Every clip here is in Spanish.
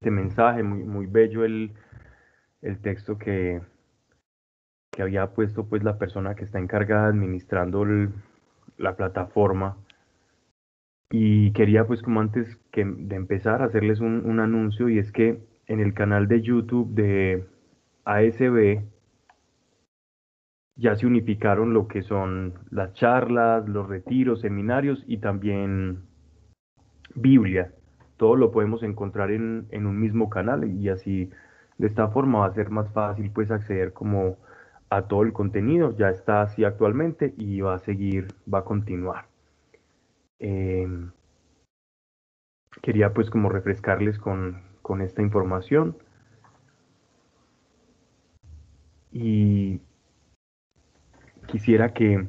este mensaje, muy, muy bello el, el texto que, que había puesto pues la persona que está encargada administrando la plataforma. Y quería pues como antes que de empezar hacerles un, un anuncio y es que en el canal de YouTube de ASB ya se unificaron lo que son las charlas, los retiros, seminarios y también Biblia. Todo lo podemos encontrar en, en un mismo canal y así de esta forma va a ser más fácil pues acceder como a todo el contenido. Ya está así actualmente y va a seguir, va a continuar. Em, quería pues como refrescarles con, con esta información. Y quisiera que,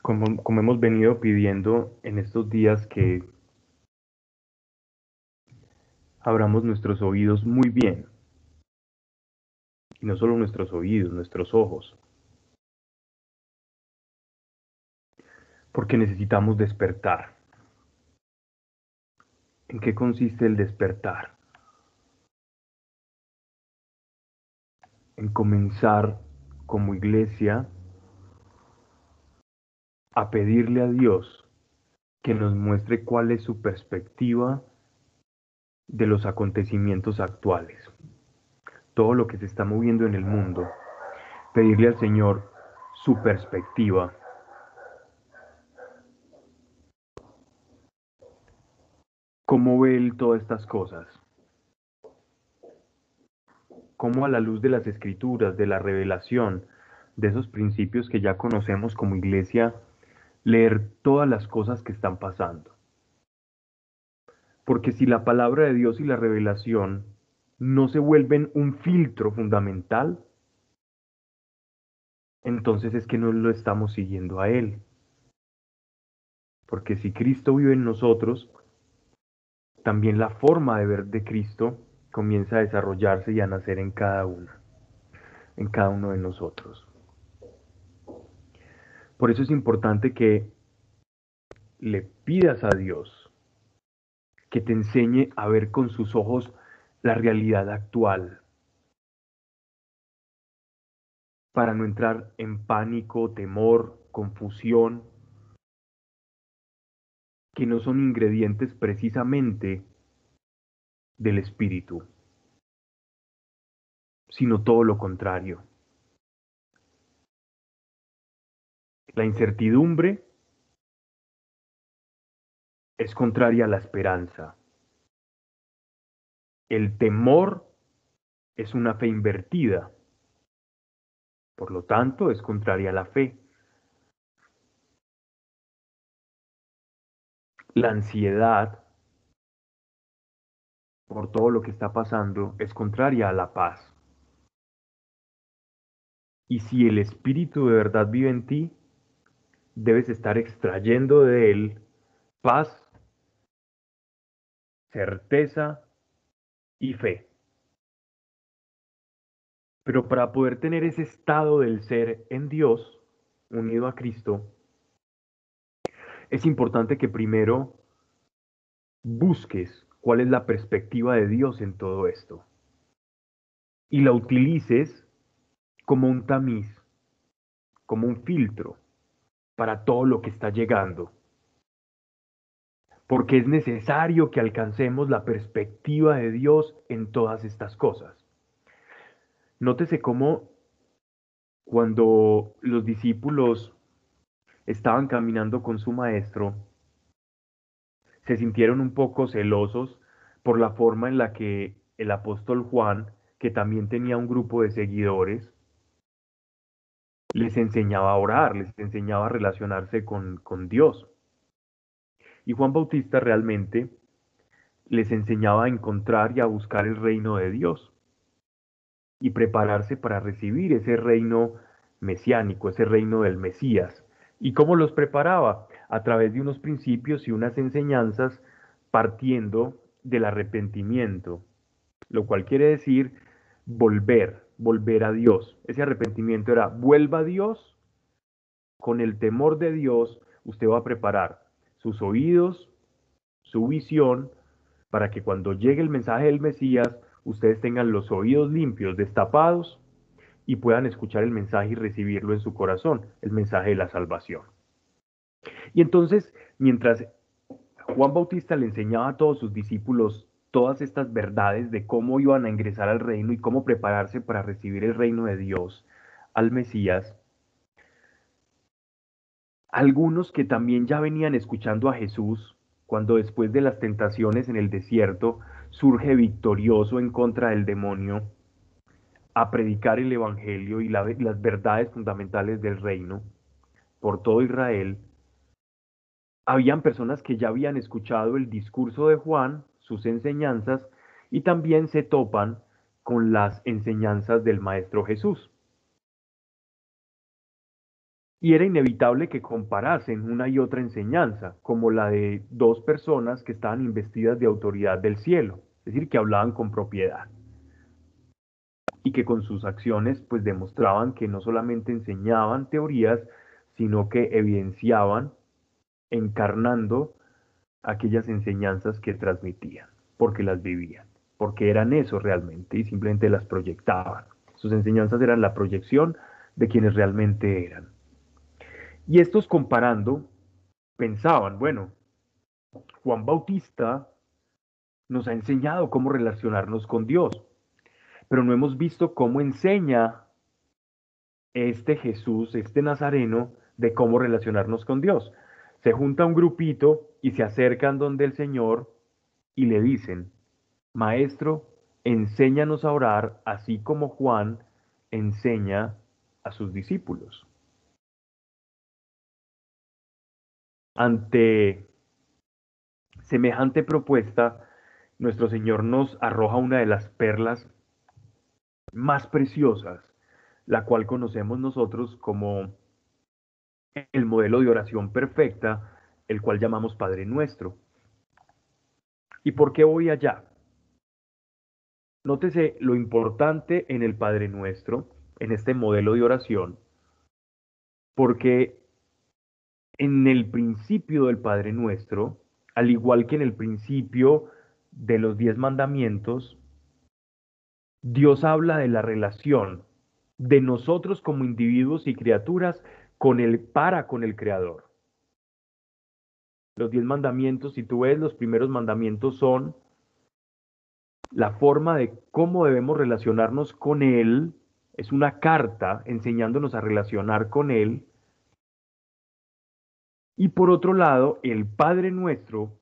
como, como hemos venido pidiendo en estos días, que abramos nuestros oídos muy bien. Y no solo nuestros oídos, nuestros ojos. Porque necesitamos despertar. ¿En qué consiste el despertar? En comenzar como iglesia a pedirle a Dios que nos muestre cuál es su perspectiva de los acontecimientos actuales, todo lo que se está moviendo en el mundo, pedirle al Señor su perspectiva. ¿Cómo ve Él todas estas cosas? ¿Cómo a la luz de las escrituras, de la revelación, de esos principios que ya conocemos como iglesia, leer todas las cosas que están pasando? Porque si la palabra de Dios y la revelación no se vuelven un filtro fundamental, entonces es que no lo estamos siguiendo a Él. Porque si Cristo vive en nosotros, también la forma de ver de Cristo comienza a desarrollarse y a nacer en cada uno, en cada uno de nosotros. Por eso es importante que le pidas a Dios que te enseñe a ver con sus ojos la realidad actual, para no entrar en pánico, temor, confusión, que no son ingredientes precisamente del espíritu, sino todo lo contrario. La incertidumbre es contraria a la esperanza. El temor es una fe invertida. Por lo tanto, es contraria a la fe. La ansiedad por todo lo que está pasando es contraria a la paz. Y si el Espíritu de verdad vive en ti, debes estar extrayendo de él paz certeza y fe. Pero para poder tener ese estado del ser en Dios, unido a Cristo, es importante que primero busques cuál es la perspectiva de Dios en todo esto y la utilices como un tamiz, como un filtro para todo lo que está llegando porque es necesario que alcancemos la perspectiva de Dios en todas estas cosas. Nótese cómo cuando los discípulos estaban caminando con su maestro, se sintieron un poco celosos por la forma en la que el apóstol Juan, que también tenía un grupo de seguidores, les enseñaba a orar, les enseñaba a relacionarse con, con Dios. Y Juan Bautista realmente les enseñaba a encontrar y a buscar el reino de Dios y prepararse para recibir ese reino mesiánico, ese reino del Mesías. ¿Y cómo los preparaba? A través de unos principios y unas enseñanzas partiendo del arrepentimiento, lo cual quiere decir volver, volver a Dios. Ese arrepentimiento era vuelva a Dios, con el temor de Dios usted va a preparar sus oídos, su visión, para que cuando llegue el mensaje del Mesías, ustedes tengan los oídos limpios, destapados, y puedan escuchar el mensaje y recibirlo en su corazón, el mensaje de la salvación. Y entonces, mientras Juan Bautista le enseñaba a todos sus discípulos todas estas verdades de cómo iban a ingresar al reino y cómo prepararse para recibir el reino de Dios, al Mesías, algunos que también ya venían escuchando a Jesús, cuando después de las tentaciones en el desierto surge victorioso en contra del demonio, a predicar el Evangelio y las verdades fundamentales del reino por todo Israel, habían personas que ya habían escuchado el discurso de Juan, sus enseñanzas, y también se topan con las enseñanzas del Maestro Jesús. Y era inevitable que comparasen una y otra enseñanza, como la de dos personas que estaban investidas de autoridad del cielo, es decir, que hablaban con propiedad. Y que con sus acciones pues demostraban que no solamente enseñaban teorías, sino que evidenciaban, encarnando aquellas enseñanzas que transmitían, porque las vivían, porque eran eso realmente y simplemente las proyectaban. Sus enseñanzas eran la proyección de quienes realmente eran. Y estos comparando, pensaban, bueno, Juan Bautista nos ha enseñado cómo relacionarnos con Dios, pero no hemos visto cómo enseña este Jesús, este Nazareno, de cómo relacionarnos con Dios. Se junta un grupito y se acercan donde el Señor y le dicen, Maestro, enséñanos a orar así como Juan enseña a sus discípulos. Ante semejante propuesta, nuestro Señor nos arroja una de las perlas más preciosas, la cual conocemos nosotros como el modelo de oración perfecta, el cual llamamos Padre Nuestro. ¿Y por qué voy allá? Nótese lo importante en el Padre Nuestro, en este modelo de oración, porque en el principio del Padre Nuestro, al igual que en el principio de los diez mandamientos, Dios habla de la relación de nosotros como individuos y criaturas con el para con el Creador. Los diez mandamientos, si tú ves, los primeros mandamientos son la forma de cómo debemos relacionarnos con Él. Es una carta enseñándonos a relacionar con Él y por otro lado, el Padre nuestro,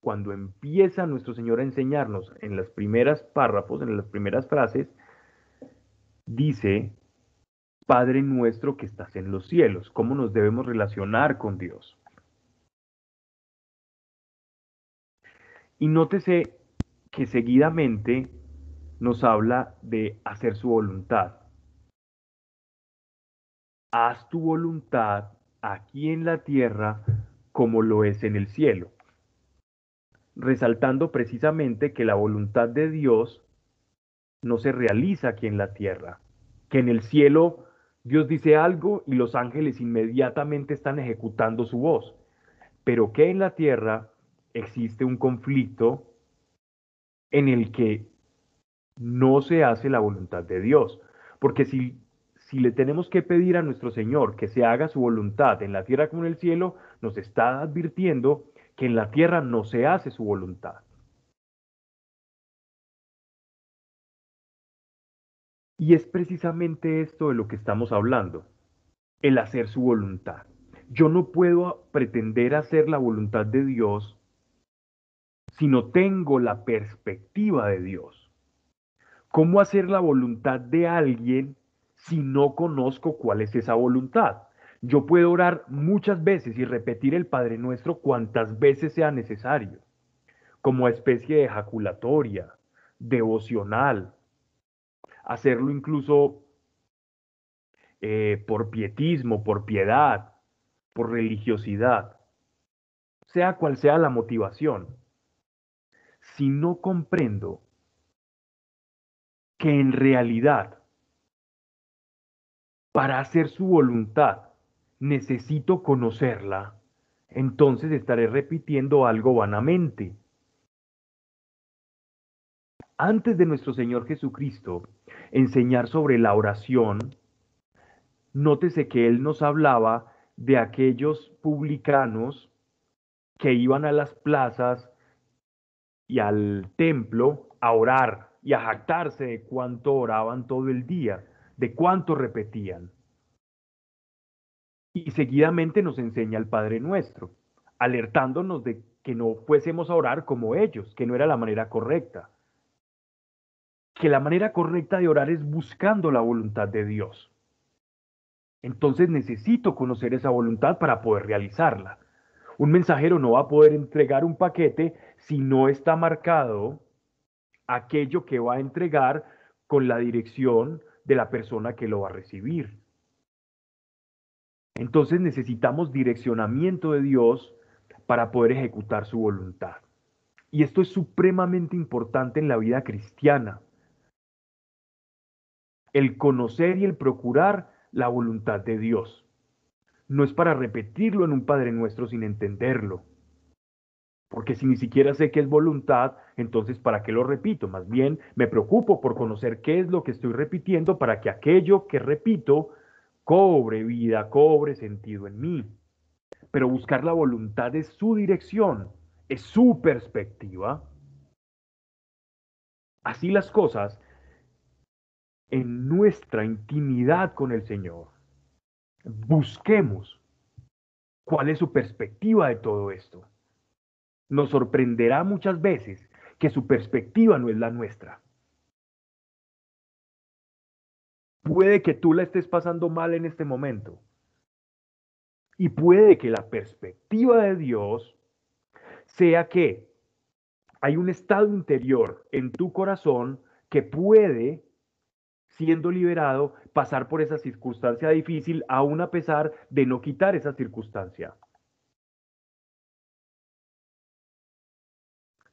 cuando empieza nuestro Señor a enseñarnos en las primeras párrafos, en las primeras frases, dice, Padre nuestro que estás en los cielos, cómo nos debemos relacionar con Dios. Y nótese que seguidamente nos habla de hacer su voluntad. Haz tu voluntad aquí en la tierra como lo es en el cielo, resaltando precisamente que la voluntad de Dios no se realiza aquí en la tierra, que en el cielo Dios dice algo y los ángeles inmediatamente están ejecutando su voz, pero que en la tierra existe un conflicto en el que no se hace la voluntad de Dios, porque si si le tenemos que pedir a nuestro Señor que se haga su voluntad en la tierra como en el cielo, nos está advirtiendo que en la tierra no se hace su voluntad. Y es precisamente esto de lo que estamos hablando, el hacer su voluntad. Yo no puedo pretender hacer la voluntad de Dios si no tengo la perspectiva de Dios. ¿Cómo hacer la voluntad de alguien si no conozco cuál es esa voluntad. Yo puedo orar muchas veces y repetir el Padre Nuestro cuantas veces sea necesario, como especie de ejaculatoria, devocional, hacerlo incluso eh, por pietismo, por piedad, por religiosidad, sea cual sea la motivación. Si no comprendo que en realidad para hacer su voluntad. Necesito conocerla. Entonces estaré repitiendo algo vanamente. antes de nuestro Señor Jesucristo enseñar sobre la oración, nótese que Él nos hablaba de aquellos publicanos que iban a las plazas y al templo a orar y a jactarse de cuánto oraban todo el día, de cuánto repetían. Y seguidamente nos enseña el Padre Nuestro, alertándonos de que no fuésemos a orar como ellos, que no era la manera correcta. Que la manera correcta de orar es buscando la voluntad de Dios. Entonces necesito conocer esa voluntad para poder realizarla. Un mensajero no va a poder entregar un paquete si no está marcado aquello que va a entregar con la dirección de la persona que lo va a recibir. Entonces necesitamos direccionamiento de Dios para poder ejecutar su voluntad. Y esto es supremamente importante en la vida cristiana. El conocer y el procurar la voluntad de Dios. No es para repetirlo en un Padre Nuestro sin entenderlo. Porque si ni siquiera sé qué es voluntad, entonces ¿para qué lo repito? Más bien me preocupo por conocer qué es lo que estoy repitiendo para que aquello que repito cobre vida, cobre sentido en mí. Pero buscar la voluntad es su dirección, es su perspectiva. Así las cosas en nuestra intimidad con el Señor. Busquemos cuál es su perspectiva de todo esto. Nos sorprenderá muchas veces que su perspectiva no es la nuestra. Puede que tú la estés pasando mal en este momento. Y puede que la perspectiva de Dios sea que hay un estado interior en tu corazón que puede siendo liberado, pasar por esa circunstancia difícil, aún a pesar de no quitar esa circunstancia.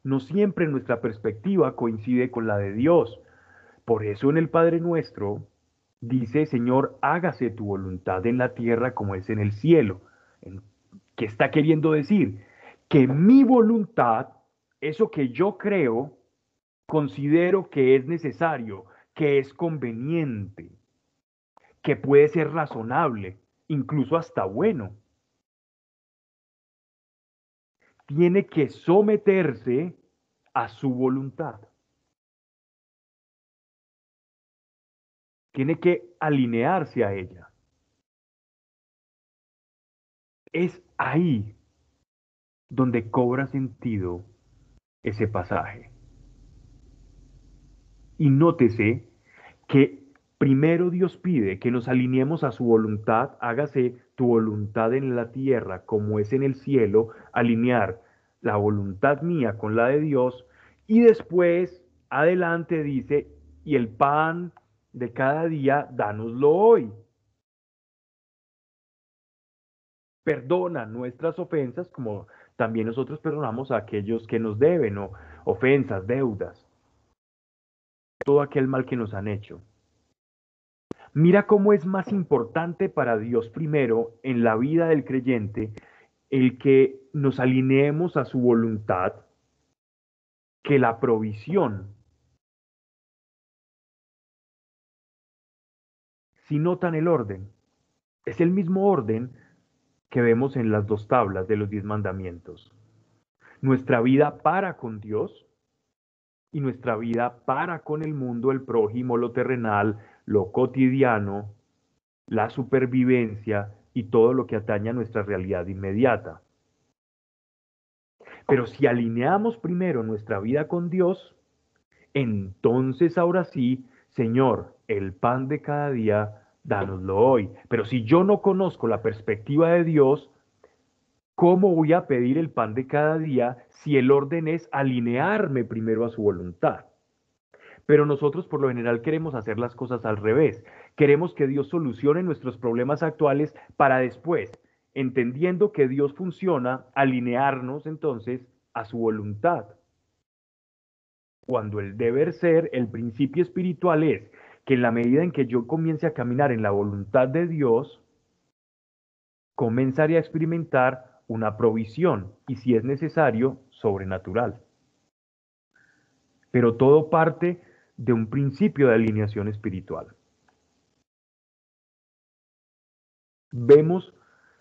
No siempre nuestra perspectiva coincide con la de Dios. Por eso en el Padre Nuestro dice, Señor, hágase tu voluntad en la tierra como es en el cielo. ¿Qué está queriendo decir? Que mi voluntad, eso que yo creo, considero que es necesario, que es conveniente, que puede ser razonable, incluso hasta bueno. Tiene que someterse a su voluntad. Tiene que alinearse a ella. Es ahí donde cobra sentido ese pasaje. Y nótese que primero Dios pide que nos alineemos a su voluntad, hágase tu voluntad en la tierra como es en el cielo, alinear la voluntad mía con la de Dios, y después, adelante dice, y el pan de cada día, dánoslo hoy. Perdona nuestras ofensas como también nosotros perdonamos a aquellos que nos deben ofensas, deudas todo aquel mal que nos han hecho. Mira cómo es más importante para Dios primero en la vida del creyente el que nos alineemos a su voluntad que la provisión. Si notan el orden, es el mismo orden que vemos en las dos tablas de los diez mandamientos. Nuestra vida para con Dios y nuestra vida para con el mundo, el prójimo, lo terrenal, lo cotidiano, la supervivencia y todo lo que atañe a nuestra realidad inmediata. Pero si alineamos primero nuestra vida con Dios, entonces ahora sí, Señor, el pan de cada día, dánoslo hoy. Pero si yo no conozco la perspectiva de Dios, ¿Cómo voy a pedir el pan de cada día si el orden es alinearme primero a su voluntad? Pero nosotros por lo general queremos hacer las cosas al revés. Queremos que Dios solucione nuestros problemas actuales para después, entendiendo que Dios funciona, alinearnos entonces a su voluntad. Cuando el deber ser, el principio espiritual es que en la medida en que yo comience a caminar en la voluntad de Dios, comenzaré a experimentar una provisión y si es necesario, sobrenatural. pero todo parte de un principio de alineación espiritual. Vemos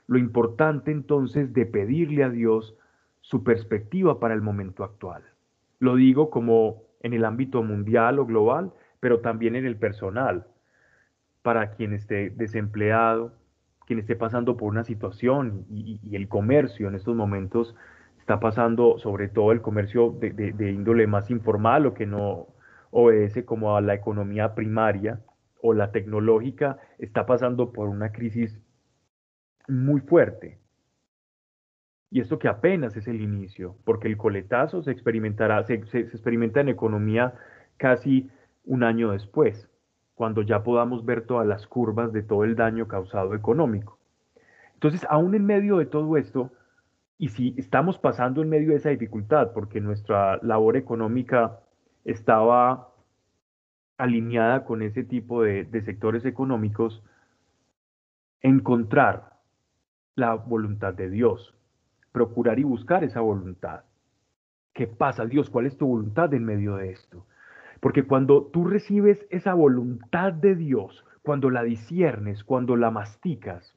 lo importante entonces de pedirle a Dios su perspectiva para el momento actual. Lo digo como en el ámbito mundial o global, pero también en el personal, para quien esté desempleado, quien esté pasando por una situación y, el comercio en estos momentos está pasando, sobre todo el comercio de, índole más informal o que no obedece como a la economía primaria o la tecnológica, está pasando por una crisis muy fuerte. Y esto que apenas es el inicio, porque el coletazo se experimentará, se, se experimenta en economía casi un año después, cuando ya podamos ver todas las curvas de todo el daño causado económico. Entonces, aún en medio de todo esto, y si estamos pasando en medio de esa dificultad, porque nuestra labor económica estaba alineada con ese tipo de, de sectores económicos, encontrar la voluntad de Dios, procurar y buscar esa voluntad. ¿Qué pasa, Dios? ¿Cuál es tu voluntad en medio de esto? Porque cuando tú recibes esa voluntad de Dios, cuando la disiernes, cuando la masticas,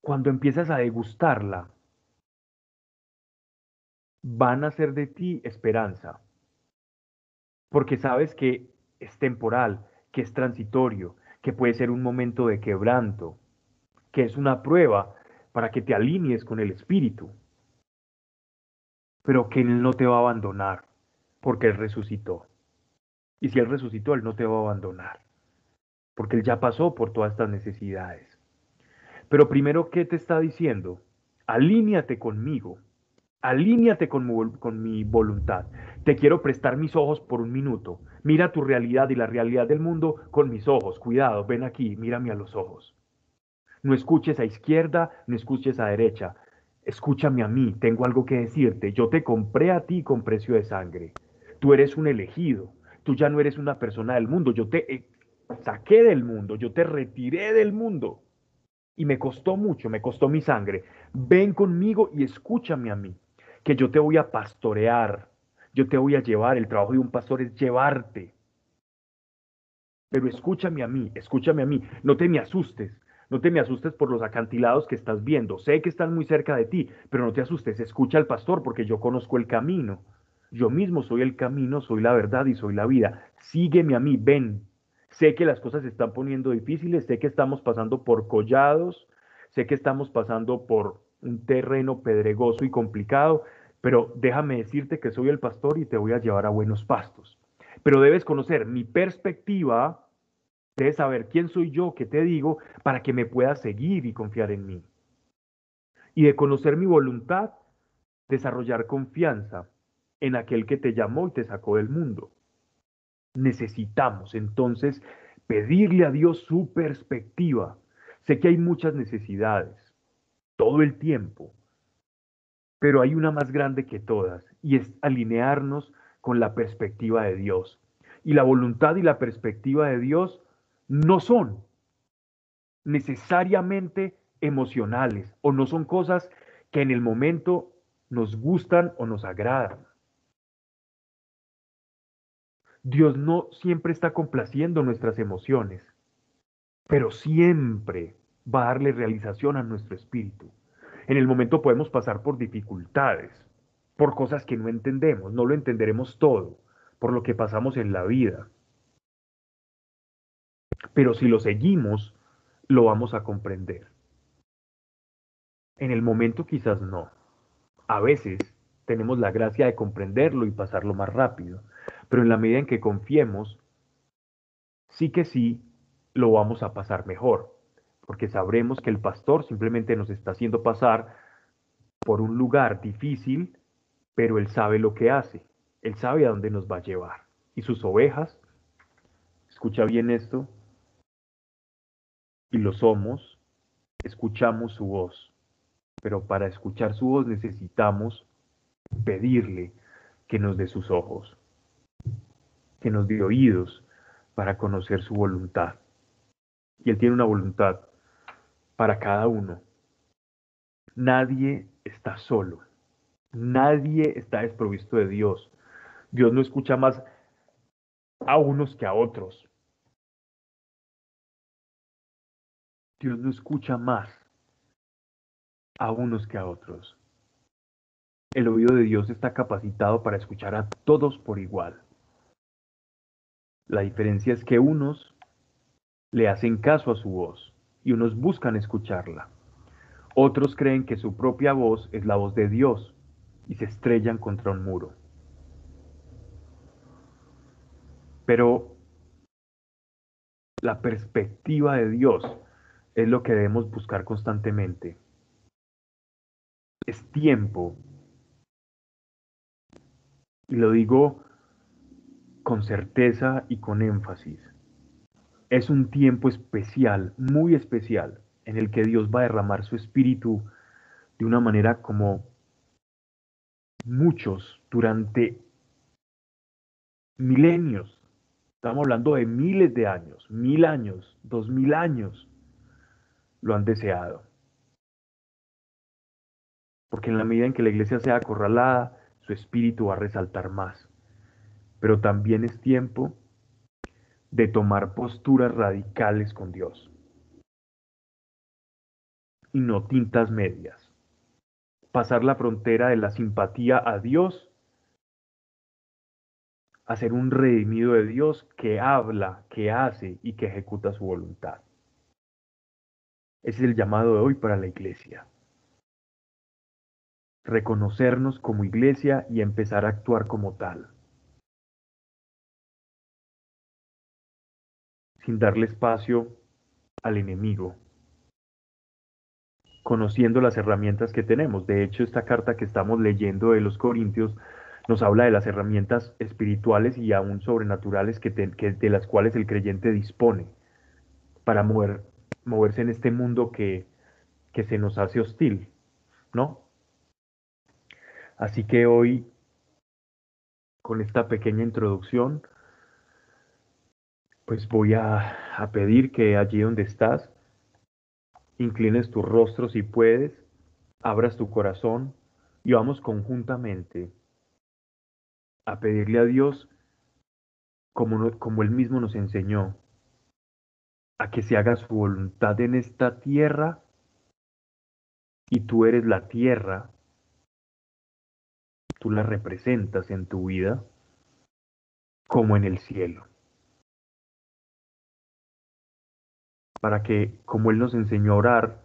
cuando empiezas a degustarla, van a ser de ti esperanza. Porque sabes que es temporal, que es transitorio, que puede ser un momento de quebranto, que es una prueba para que te alinees con el Espíritu, pero que Él no te va a abandonar porque Él resucitó. Y si Él resucitó, Él no te va a abandonar, porque Él ya pasó por todas estas necesidades. Pero primero, ¿qué te está diciendo? Alíñate conmigo, alíñate con, con mi voluntad. Te quiero prestar mis ojos por un minuto. Mira tu realidad y la realidad del mundo con mis ojos. Cuidado, ven aquí, mírame a los ojos. No escuches a izquierda, no escuches a derecha. Escúchame a mí, tengo algo que decirte. Yo te compré a ti con precio de sangre. Tú eres un elegido. Tú ya no eres una persona del mundo. Yo te eh, saqué del mundo. Yo te retiré del mundo. Y me costó mucho, me costó mi sangre. Ven conmigo y escúchame a mí, que yo te voy a pastorear. Yo te voy a llevar. El trabajo de un pastor es llevarte. Pero escúchame a mí, escúchame a mí. No te me asustes. No te me asustes por los acantilados que estás viendo. Sé que están muy cerca de ti, pero no te asustes. Escucha al pastor porque yo conozco el camino. Yo mismo soy el camino, soy la verdad y soy la vida. Sígueme a mí, ven. Sé que las cosas se están poniendo difíciles, sé que estamos pasando por collados, sé que estamos pasando por un terreno pedregoso y complicado, pero déjame decirte que soy el pastor y te voy a llevar a buenos pastos. Pero debes conocer mi perspectiva, debes saber quién soy yo, qué te digo, para que me puedas seguir y confiar en mí. Y de conocer mi voluntad, desarrollar confianza en aquel que te llamó y te sacó del mundo. Necesitamos entonces pedirle a Dios su perspectiva. Sé que hay muchas necesidades, todo el tiempo, pero hay una más grande que todas y es alinearnos con la perspectiva de Dios. Y la voluntad y la perspectiva de Dios no son necesariamente emocionales o no son cosas que en el momento nos gustan o nos agradan. Dios no siempre está complaciendo nuestras emociones, pero siempre va a darle realización a nuestro espíritu. En el momento podemos pasar por dificultades, por cosas que no entendemos, no lo entenderemos todo, por lo que pasamos en la vida. Pero si lo seguimos, lo vamos a comprender. En el momento quizás no. A veces tenemos la gracia de comprenderlo y pasarlo más rápido, pero en la medida en que confiemos, sí que sí lo vamos a pasar mejor, porque sabremos que el pastor simplemente nos está haciendo pasar por un lugar difícil, pero él sabe lo que hace, él sabe a dónde nos va a llevar. Y sus ovejas, escucha bien esto, y lo somos, escuchamos su voz, pero para escuchar su voz necesitamos pedirle que nos dé sus ojos que nos dio oídos para conocer su voluntad. Y Él tiene una voluntad para cada uno. Nadie está solo. Nadie está desprovisto de Dios. Dios no escucha más a unos que a otros. Dios no escucha más a unos que a otros. El oído de Dios está capacitado para escuchar a todos por igual. La diferencia es que unos le hacen caso a su voz y unos buscan escucharla. Otros creen que su propia voz es la voz de Dios y se estrellan contra un muro. Pero la perspectiva de Dios es lo que debemos buscar constantemente. Es tiempo, y lo digo con certeza y con énfasis, es un tiempo especial, muy especial, en el que Dios va a derramar su espíritu de una manera como muchos durante milenios. Estamos hablando de miles de años, mil años, dos mil años lo han deseado. Porque en la medida en que la iglesia sea acorralada, su espíritu va a resaltar más. Pero también es tiempo de tomar posturas radicales con Dios. Y no tintas medias. Pasar la frontera de la simpatía a Dios a ser un redimido de Dios que habla, que hace y que ejecuta su voluntad. Ese es el llamado de hoy para la iglesia. Reconocernos como iglesia y empezar a actuar como tal. Sin darle espacio al enemigo. Conociendo las herramientas que tenemos. De hecho, esta carta que estamos leyendo de los Corintios nos habla de las herramientas espirituales y aún sobrenaturales que, de las cuales el creyente dispone para mover, moverse en este mundo que, que se nos hace hostil, ¿no? Así que hoy, con esta pequeña introducción, pues voy a, a pedir que allí donde estás, inclines tu rostro si puedes, abras tu corazón y vamos conjuntamente a pedirle a Dios como, como Él mismo nos enseñó, a que se haga su voluntad en esta tierra y tú eres la tierra, tú la representas en tu vida como en el cielo. Para que, como Él nos enseñó a orar,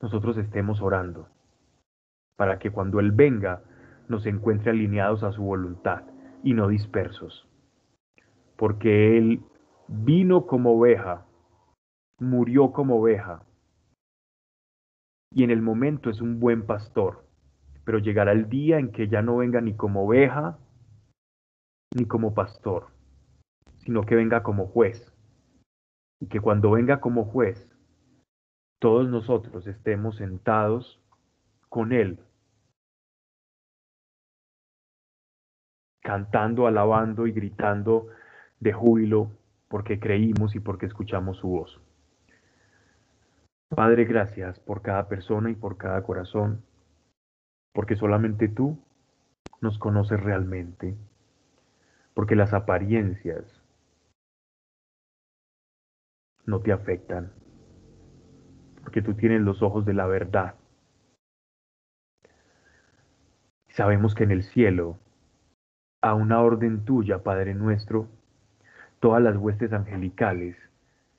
nosotros estemos orando. Para que cuando Él venga, nos encuentre alineados a su voluntad y no dispersos. Porque Él vino como oveja, murió como oveja, y en el momento es un buen pastor, pero llegará el día en que ya no venga ni como oveja, ni como pastor, sino que venga como juez. Y que cuando venga como juez, todos nosotros estemos sentados con Él cantando, alabando y gritando de júbilo porque creímos y porque escuchamos su voz. Padre, gracias por cada persona y por cada corazón, porque solamente tú nos conoces realmente, porque las apariencias no te afectan, porque tú tienes los ojos de la verdad. Sabemos que en el cielo a una orden tuya, Padre nuestro, todas las huestes angelicales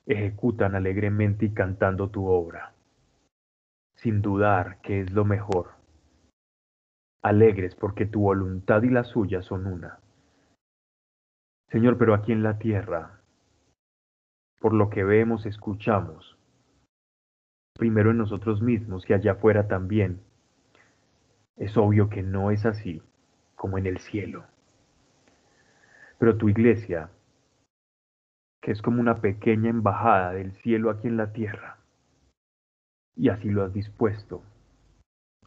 ejecutan alegremente y cantando tu obra, sin dudar que es lo mejor. Alegres porque tu voluntad y la suya son una. Señor, pero aquí en la tierra, por lo que vemos, escuchamos, primero en nosotros mismos y allá afuera también, es obvio que no es así como en el cielo. Pero tu iglesia, que es como una pequeña embajada del cielo aquí en la tierra, y así lo has dispuesto,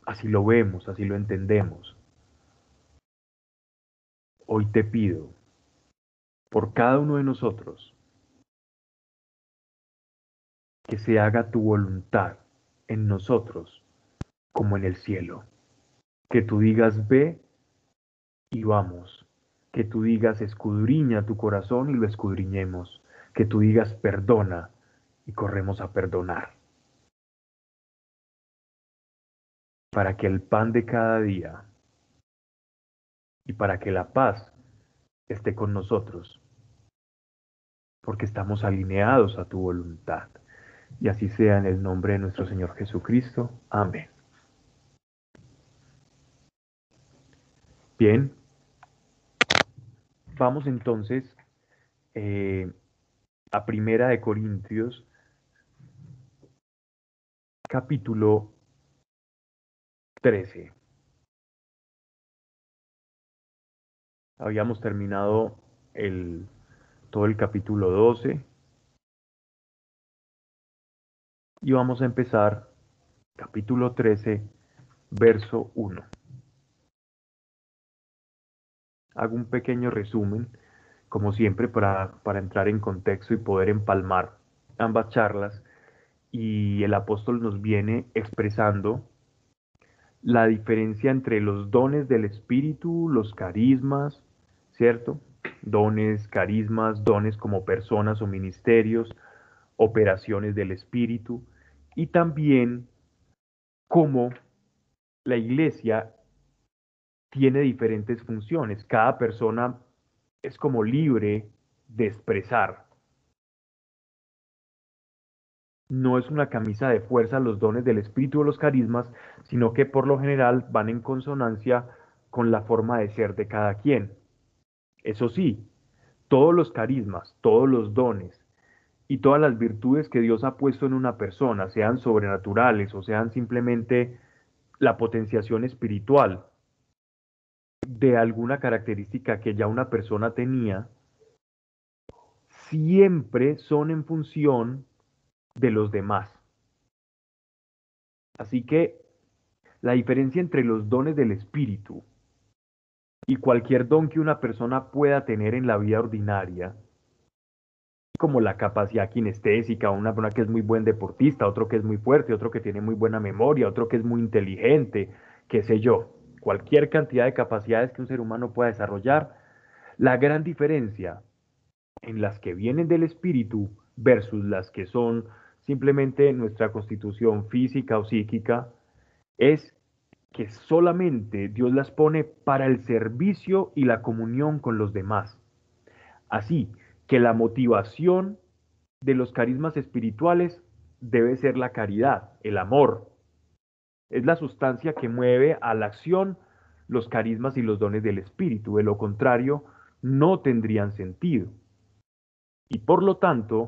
así lo vemos, así lo entendemos. Hoy te pido, por cada uno de nosotros, que se haga tu voluntad en nosotros como en el cielo. Que tú digas ve y vamos. Que tú digas escudriña tu corazón y lo escudriñemos. Que tú digas perdona y corremos a perdonar. Para que el pan de cada día y para que la paz esté con nosotros, porque estamos alineados a tu voluntad. Y así sea en el nombre de nuestro Señor Jesucristo. Amén. Bien, vamos entonces eh, a Primera de Corintios, capítulo 13. Habíamos terminado el, todo el capítulo 12 y vamos a empezar capítulo 13, verso 1. Hago un pequeño resumen, como siempre, para, para entrar en contexto y poder empalmar ambas charlas. Y el apóstol nos viene expresando la diferencia entre los dones del Espíritu, los carismas, ¿cierto? Dones, carismas, dones como personas o ministerios, operaciones del Espíritu y también cómo la iglesia tiene diferentes funciones. Cada persona es como libre de expresar. No es una camisa de fuerza los dones del espíritu o los carismas, sino que por lo general van en consonancia con la forma de ser de cada quien. Eso sí, todos los carismas, todos los dones y todas las virtudes que Dios ha puesto en una persona, sean sobrenaturales o sean simplemente la potenciación espiritual de alguna característica que ya una persona tenía, siempre son en función de los demás. Así que la diferencia entre los dones del Espíritu y cualquier don que una persona pueda tener en la vida ordinaria, como la capacidad kinestésica, una que es muy buen deportista, otro que es muy fuerte, otro que tiene muy buena memoria, otro que es muy inteligente, qué sé yo, cualquier cantidad de capacidades que un ser humano pueda desarrollar, la gran diferencia en las que vienen del espíritu versus las que son simplemente nuestra constitución física o psíquica es que solamente Dios las pone para el servicio y la comunión con los demás. Así que la motivación de los carismas espirituales debe ser la caridad, el amor. Es la sustancia que mueve a la acción los carismas y los dones del espíritu. De lo contrario, no tendrían sentido. Y por lo tanto,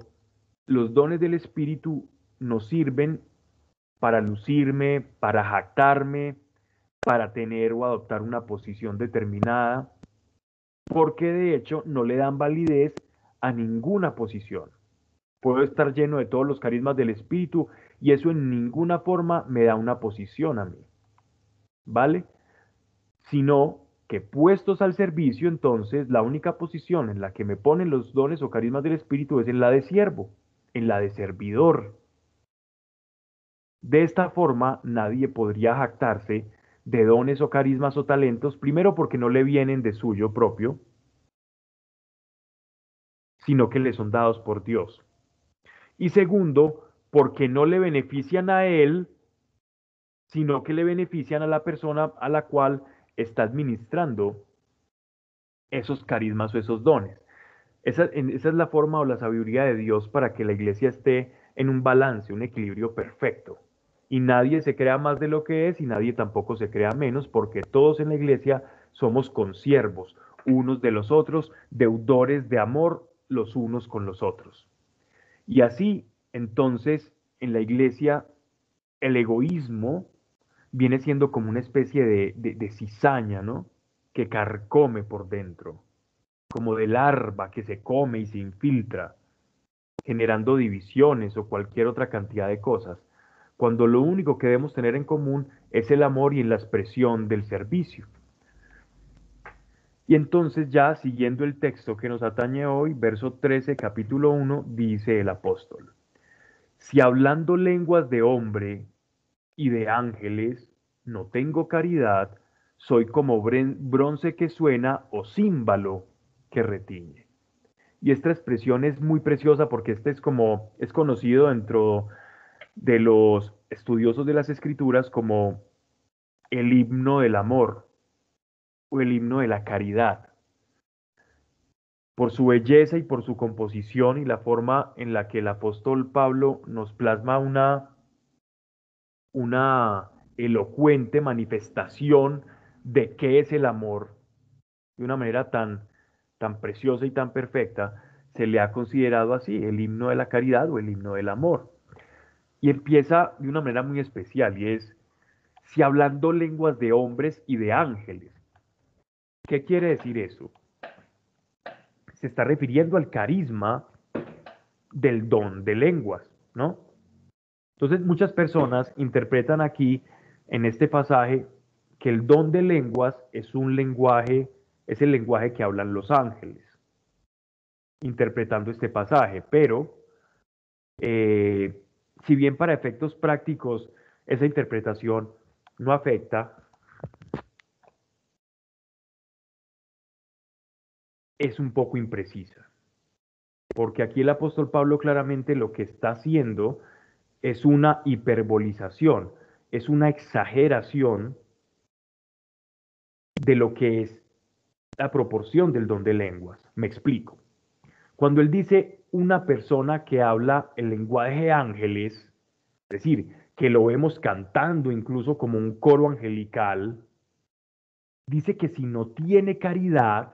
los dones del espíritu nos sirven para lucirme, para jactarme, para tener o adoptar una posición determinada, porque de hecho no le dan validez a ninguna posición. Puedo estar lleno de todos los carismas del espíritu y eso en ninguna forma me da una posición a mí. ¿Vale? Sino que puestos al servicio, entonces la única posición en la que me ponen los dones o carismas del espíritu es en la de siervo, en la de servidor. De esta forma, nadie podría jactarse de dones o carismas o talentos, primero porque no le vienen de suyo propio, sino que le son dados por Dios. Y segundo, porque no le benefician a él, sino que le benefician a la persona a la cual está administrando esos carismas o esos dones. Esa, esa, es la forma o la sabiduría de Dios para que la iglesia esté en un balance, un equilibrio perfecto y nadie se crea más de lo que es y nadie tampoco se crea menos porque todos en la iglesia somos consiervos unos de los otros, deudores de amor los unos con los otros. Y así, entonces, en la iglesia, el egoísmo viene siendo como una especie de, cizaña, ¿no? Que carcome por dentro, como de larva que se come y se infiltra, generando divisiones o cualquier otra cantidad de cosas cuando lo único que debemos tener en común es el amor y la expresión del servicio. Y entonces ya siguiendo el texto que nos atañe hoy, verso 13, capítulo 1, dice el apóstol, si hablando lenguas de hombre y de ángeles no tengo caridad, soy como bronce que suena o címbalo que retiñe. Y esta expresión es muy preciosa porque este es como, es conocido dentro de los estudiosos de las escrituras como el himno del amor o el himno de la caridad. Por su belleza y por su composición y la forma en la que el apóstol Pablo nos plasma una, una elocuente manifestación de qué es el amor de una manera tan, tan preciosa y tan perfecta, se le ha considerado así, el himno de la caridad o el himno del amor. Y empieza de una manera muy especial y es, si hablando lenguas de hombres y de ángeles. ¿Qué quiere decir eso? Se está refiriendo al carisma del don de lenguas, ¿no? Entonces muchas personas interpretan aquí en este pasaje que el don de lenguas es un lenguaje, es el lenguaje que hablan los ángeles, interpretando este pasaje, pero eh, si bien para efectos prácticos esa interpretación no afecta, es un poco imprecisa. Porque aquí el apóstol Pablo claramente lo que está haciendo es una hiperbolización, es una exageración de lo que es la proporción del don de lenguas. Me explico. Cuando él dice una persona que habla el lenguaje de ángeles, es decir, que lo vemos cantando incluso como un coro angelical, dice que si no tiene caridad,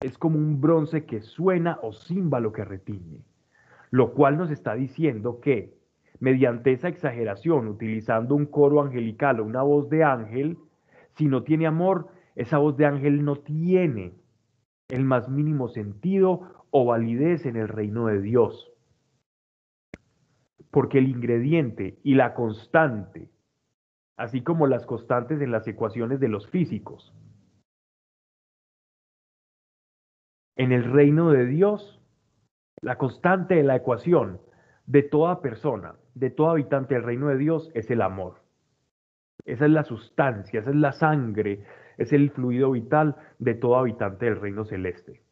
es como un bronce que suena o címbalo que retiñe, lo cual nos está diciendo que mediante esa exageración, utilizando un coro angelical o una voz de ángel, si no tiene amor, esa voz de ángel no tiene el más mínimo sentido o validez en el reino de Dios. Porque el ingrediente y la constante, así como las constantes en las ecuaciones de los físicos, en el reino de Dios, la constante de la ecuación de toda persona, de todo habitante del reino de Dios es el amor. Esa es la sustancia, esa es la sangre, es el fluido vital de todo habitante del reino celeste.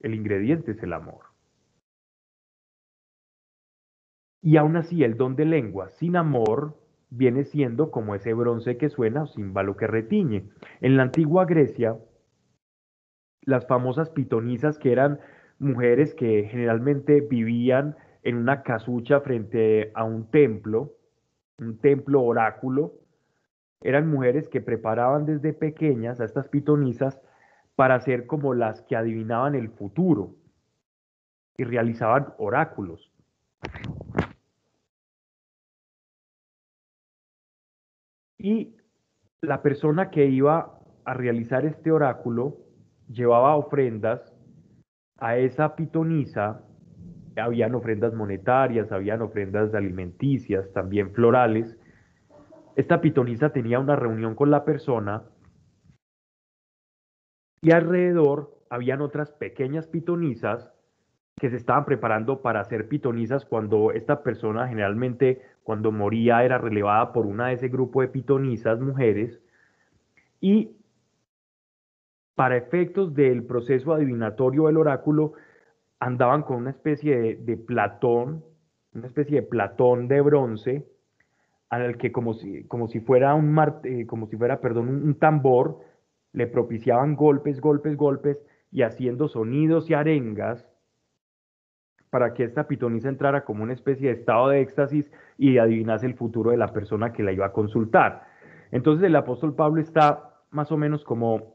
El ingrediente es el amor. Y aún así, el don de lengua sin amor viene siendo como ese bronce que suena o címbalo que retiñe. En la antigua Grecia, las famosas pitonisas, que eran mujeres que generalmente vivían en una casucha frente a un templo, un templo oráculo, eran mujeres que preparaban desde pequeñas a estas pitonisas para ser como las que adivinaban el futuro y realizaban oráculos. Y la persona que iba a realizar este oráculo llevaba ofrendas a esa pitonisa. Habían ofrendas monetarias, habían ofrendas alimenticias, también florales. Esta pitonisa tenía una reunión con la persona y alrededor habían otras pequeñas pitonisas que se estaban preparando para hacer pitonisas cuando esta persona generalmente cuando moría era relevada por una de ese grupo de pitonisas mujeres y para efectos del proceso adivinatorio del oráculo andaban con una especie de, platón, una especie de platón de bronce al que como si, como si fuera un eh, como si fuera, perdón, un tambor le propiciaban golpes, golpes, golpes y haciendo sonidos y arengas para que esta pitonisa entrara como una especie de estado de éxtasis y adivinase el futuro de la persona que la iba a consultar. Entonces el apóstol Pablo está más o menos como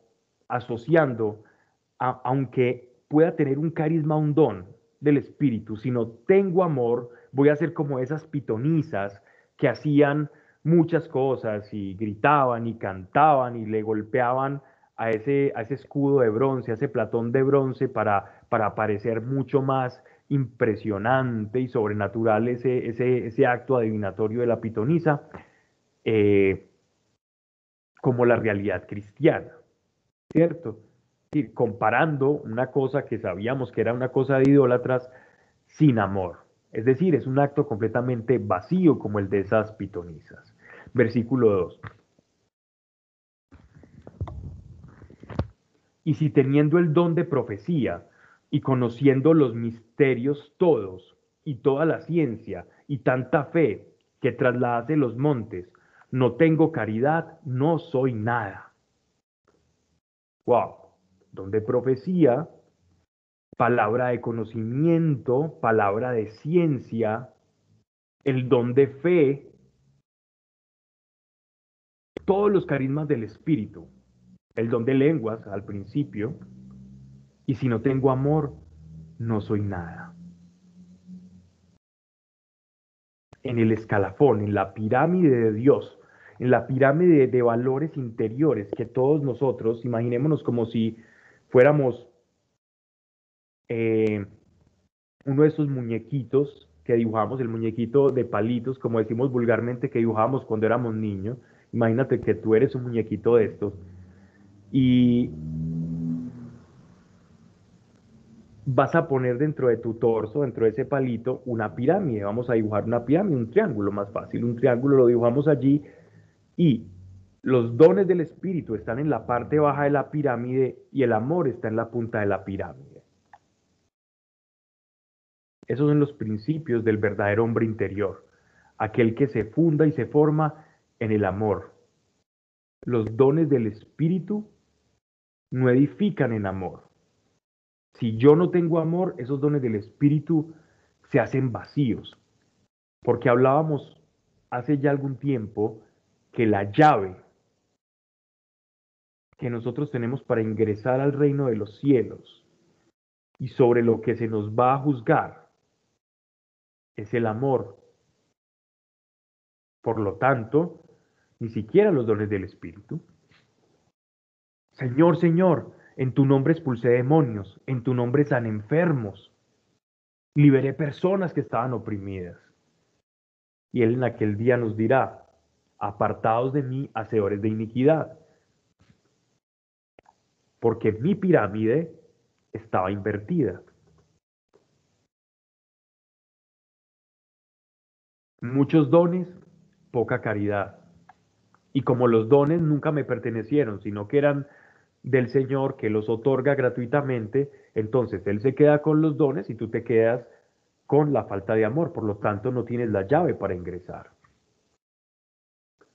asociando, aunque pueda tener un carisma, un don del espíritu, si no tengo amor, voy a ser como esas pitonisas que hacían muchas cosas y gritaban y cantaban y le golpeaban a ese, a ese escudo de bronce, a ese platón de bronce para, para parecer mucho más impresionante y sobrenatural ese, ese, ese acto adivinatorio de la pitonisa, eh, como la realidad cristiana, ¿cierto? Y comparando una cosa que sabíamos que era una cosa de idólatras sin amor. Es decir, es un acto completamente vacío como el de esas pitonisas versículo 2. Y si teniendo el don de profecía y conociendo los misterios todos y toda la ciencia y tanta fe que trasladase los montes, no tengo caridad, no soy nada. Wow, don de profecía, palabra de conocimiento, palabra de ciencia, el don de fe, todos los carismas del Espíritu, el don de lenguas al principio, y si no tengo amor, no soy nada. En el escalafón, en la pirámide de Dios, en la pirámide de valores interiores que todos nosotros, imaginémonos como si fuéramos eh, uno de esos muñequitos que dibujamos, el muñequito de palitos, como decimos vulgarmente que dibujábamos cuando éramos niños. Imagínate que tú eres un muñequito de estos y vas a poner dentro de tu torso, dentro de ese palito, una pirámide. Vamos a dibujar una pirámide, un triángulo más fácil. Un triángulo lo dibujamos allí y los dones del Espíritu están en la parte baja de la pirámide y el amor está en la punta de la pirámide. Esos son los principios del verdadero hombre interior, aquel que se funda y se forma en el amor. Los dones del Espíritu no edifican en amor. Si yo no tengo amor, esos dones del Espíritu se hacen vacíos. Porque hablábamos hace ya algún tiempo que la llave que nosotros tenemos para ingresar al reino de los cielos y sobre lo que se nos va a juzgar es el amor. Por lo tanto, ni siquiera los dones del Espíritu. Señor, Señor, en tu nombre expulsé demonios, en tu nombre san enfermos, liberé personas que estaban oprimidas. Y Él en aquel día nos dirá, apartados de mí, hacedores de iniquidad porque mi pirámide estaba invertida. Muchos dones, poca caridad. Y como los dones nunca me pertenecieron, sino que eran del Señor que los otorga gratuitamente, entonces Él se queda con los dones y tú te quedas con la falta de amor, por lo tanto no tienes la llave para ingresar.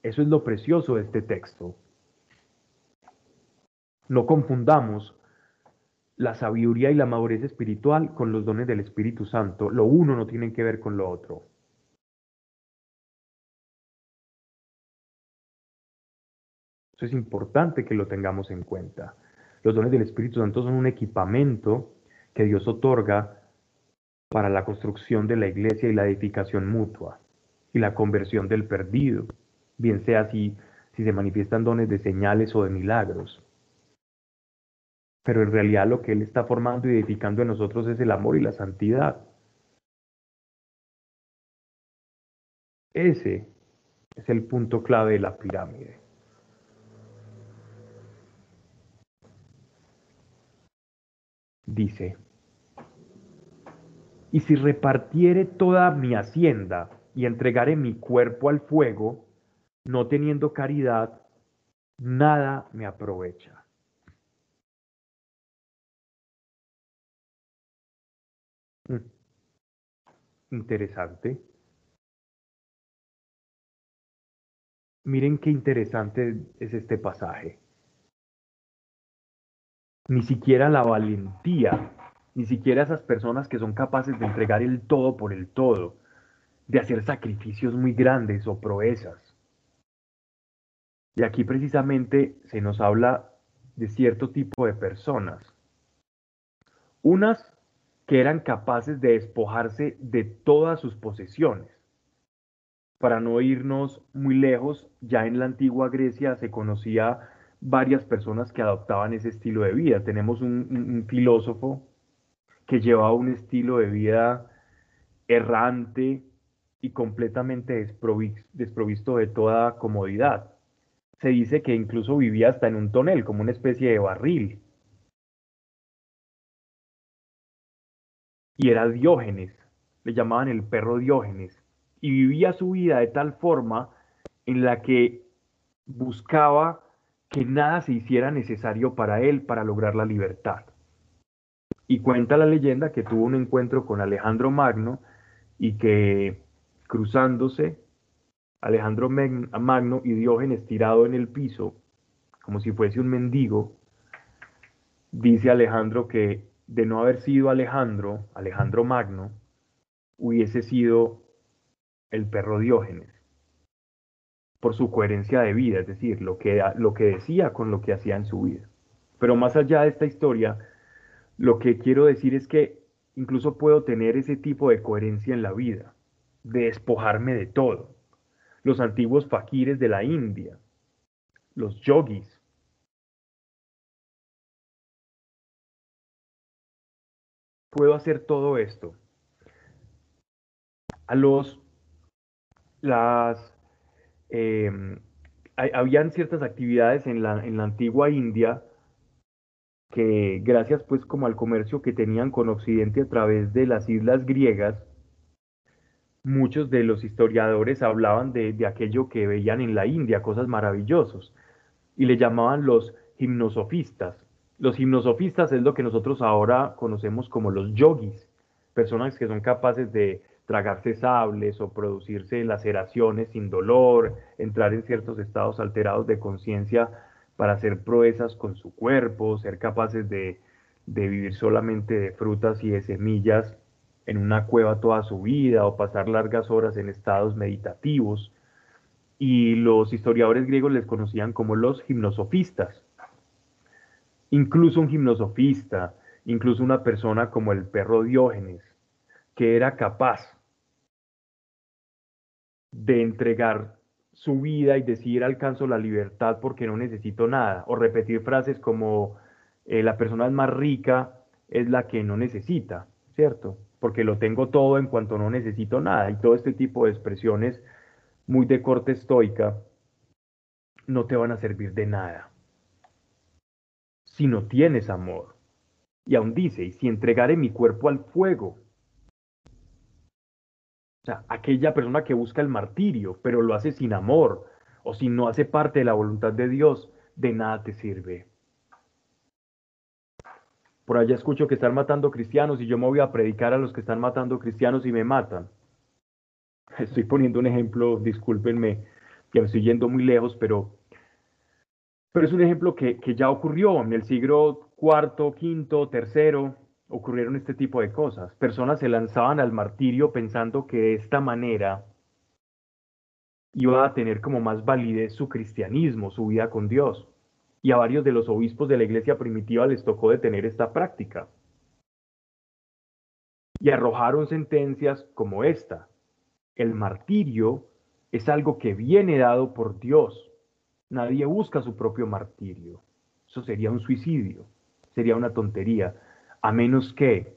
Eso es lo precioso de este texto. No confundamos la sabiduría y la madurez espiritual con los dones del Espíritu Santo. Lo uno no tiene que ver con lo otro. Eso es importante que lo tengamos en cuenta. Los dones del Espíritu Santo son un equipamiento que Dios otorga para la construcción de la iglesia y la edificación mutua y la conversión del perdido, bien sea si, si se manifiestan dones de señales o de milagros pero en realidad lo que Él está formando y edificando en nosotros es el amor y la santidad. Ese es el punto clave de la pirámide. Dice, y si repartiere toda mi hacienda y entregare mi cuerpo al fuego, no teniendo caridad, nada me aprovecha. Mm. Interesante. Miren qué interesante es este pasaje. Ni siquiera la valentía, ni siquiera esas personas que son capaces de entregar el todo por el todo, de hacer sacrificios muy grandes o proezas. Y aquí precisamente se nos habla de cierto tipo de personas. Unas que eran capaces de despojarse de todas sus posesiones. Para no irnos muy lejos, ya en la antigua Grecia se conocía varias personas que adoptaban ese estilo de vida. Tenemos un, filósofo que llevaba un estilo de vida errante y completamente desprovisto de toda comodidad. Se dice que incluso vivía hasta en un tonel, como una especie de barril. y era Diógenes, le llamaban el perro Diógenes, y vivía su vida de tal forma en la que buscaba que nada se hiciera necesario para él para lograr la libertad. Y cuenta la leyenda que tuvo un encuentro con Alejandro Magno y que cruzándose, Alejandro Magno y Diógenes tirado en el piso, como si fuese un mendigo, dice Alejandro que de no haber sido Alejandro, Alejandro Magno, hubiese sido el perro Diógenes, por su coherencia de vida, es decir, lo que, lo que decía con lo que hacía en su vida. Pero más allá de esta historia, lo que quiero decir es que incluso puedo tener ese tipo de coherencia en la vida, de despojarme de todo. Los antiguos faquires de la India, los yogis, puedo hacer todo esto. A los, las, em, habían ciertas actividades en la, en la antigua India que gracias pues como al comercio que tenían con Occidente a través de las islas griegas, muchos de los historiadores hablaban de, aquello que veían en la India, cosas maravillosos, y le llamaban los gimnosofistas. Los gimnosofistas es lo que nosotros ahora conocemos como los yogis, personas que son capaces de tragarse sables o producirse laceraciones sin dolor, entrar en ciertos estados alterados de conciencia para hacer proezas con su cuerpo, ser capaces de vivir solamente de frutas y de semillas en una cueva toda su vida o pasar largas horas en estados meditativos. Y los historiadores griegos les conocían como los gimnosofistas incluso un gimnosofista, incluso una persona como el perro Diógenes, que era capaz de entregar su vida y decir alcanzo la libertad porque no necesito nada, o repetir frases como eh, la persona más rica es la que no necesita, ¿cierto? Porque lo tengo todo en cuanto no necesito nada, y todo este tipo de expresiones muy de corte estoica no te van a servir de nada si no tienes amor. Y aún dice, y si entregare mi cuerpo al fuego. O sea, aquella persona que busca el martirio, pero lo hace sin amor, o si no hace parte de la voluntad de Dios, de nada te sirve. Por allá escucho que están matando cristianos y yo me voy a predicar a los que están matando cristianos y me matan. Estoy poniendo un ejemplo, discúlpenme, que me estoy yendo muy lejos, pero pero es un ejemplo que, ya ocurrió en el siglo IV, V, III, ocurrieron este tipo de cosas. Personas se lanzaban al martirio pensando que de esta manera iba a tener como más validez su cristianismo, su vida con Dios. Y a varios de los obispos de la iglesia primitiva les tocó detener esta práctica. Y arrojaron sentencias como esta. El martirio es algo que viene dado por Dios Nadie busca su propio martirio. Eso sería un suicidio, sería una tontería, a menos que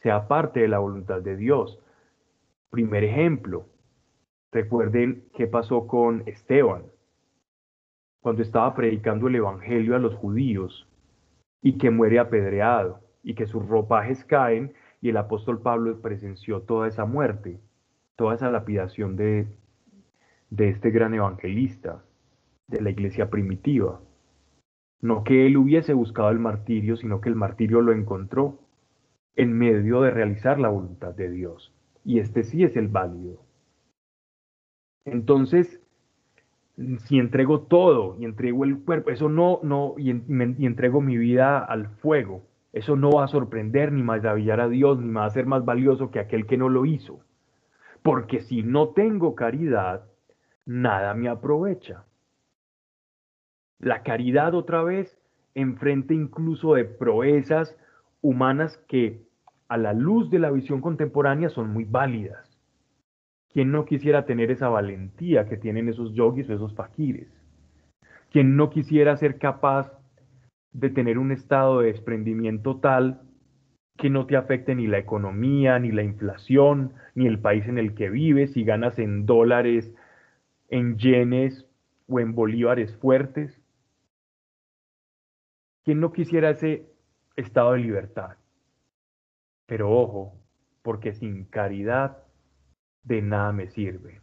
sea parte de la voluntad de Dios. Primer ejemplo, recuerden qué pasó con Esteban, cuando estaba predicando el Evangelio a los judíos y que muere apedreado y que sus ropajes caen y el apóstol Pablo presenció toda esa muerte, toda esa lapidación de, de este gran evangelista de la iglesia primitiva. No que él hubiese buscado el martirio, sino que el martirio lo encontró en medio de realizar la voluntad de Dios. Y este sí es el válido. Entonces, si entrego todo y entrego el cuerpo, eso no, no, y, y, entrego mi vida al fuego, eso no va a sorprender ni maravillar a Dios, ni me va a ser más valioso que aquel que no lo hizo. Porque si no tengo caridad, nada me aprovecha. La caridad otra vez enfrente incluso de proezas humanas que a la luz de la visión contemporánea son muy válidas. ¿Quién no quisiera tener esa valentía que tienen esos yogis o esos fakires? ¿Quién no quisiera ser capaz de tener un estado de desprendimiento tal que no te afecte ni la economía, ni la inflación, ni el país en el que vives, si ganas en dólares, en yenes o en bolívares fuertes? ¿Quién no quisiera ese estado de libertad? Pero ojo, porque sin caridad de nada me sirve.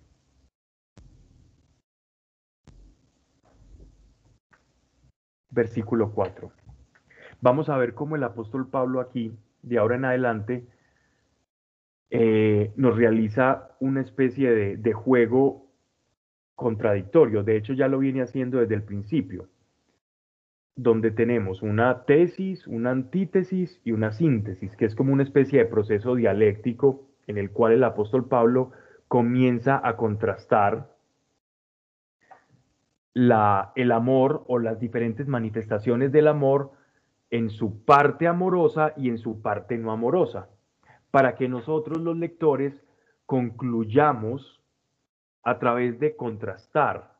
versículo 4. Vamos a ver cómo el apóstol Pablo aquí, de ahora en adelante, eh, nos realiza una especie de, de juego contradictorio. De hecho, ya lo viene haciendo desde el principio, donde tenemos una tesis, una antítesis y una síntesis, que es como una especie de proceso dialéctico en el cual el apóstol Pablo comienza a contrastar el amor o las diferentes manifestaciones del amor en su parte amorosa y en su parte no amorosa, para que nosotros los lectores concluyamos a través de contrastar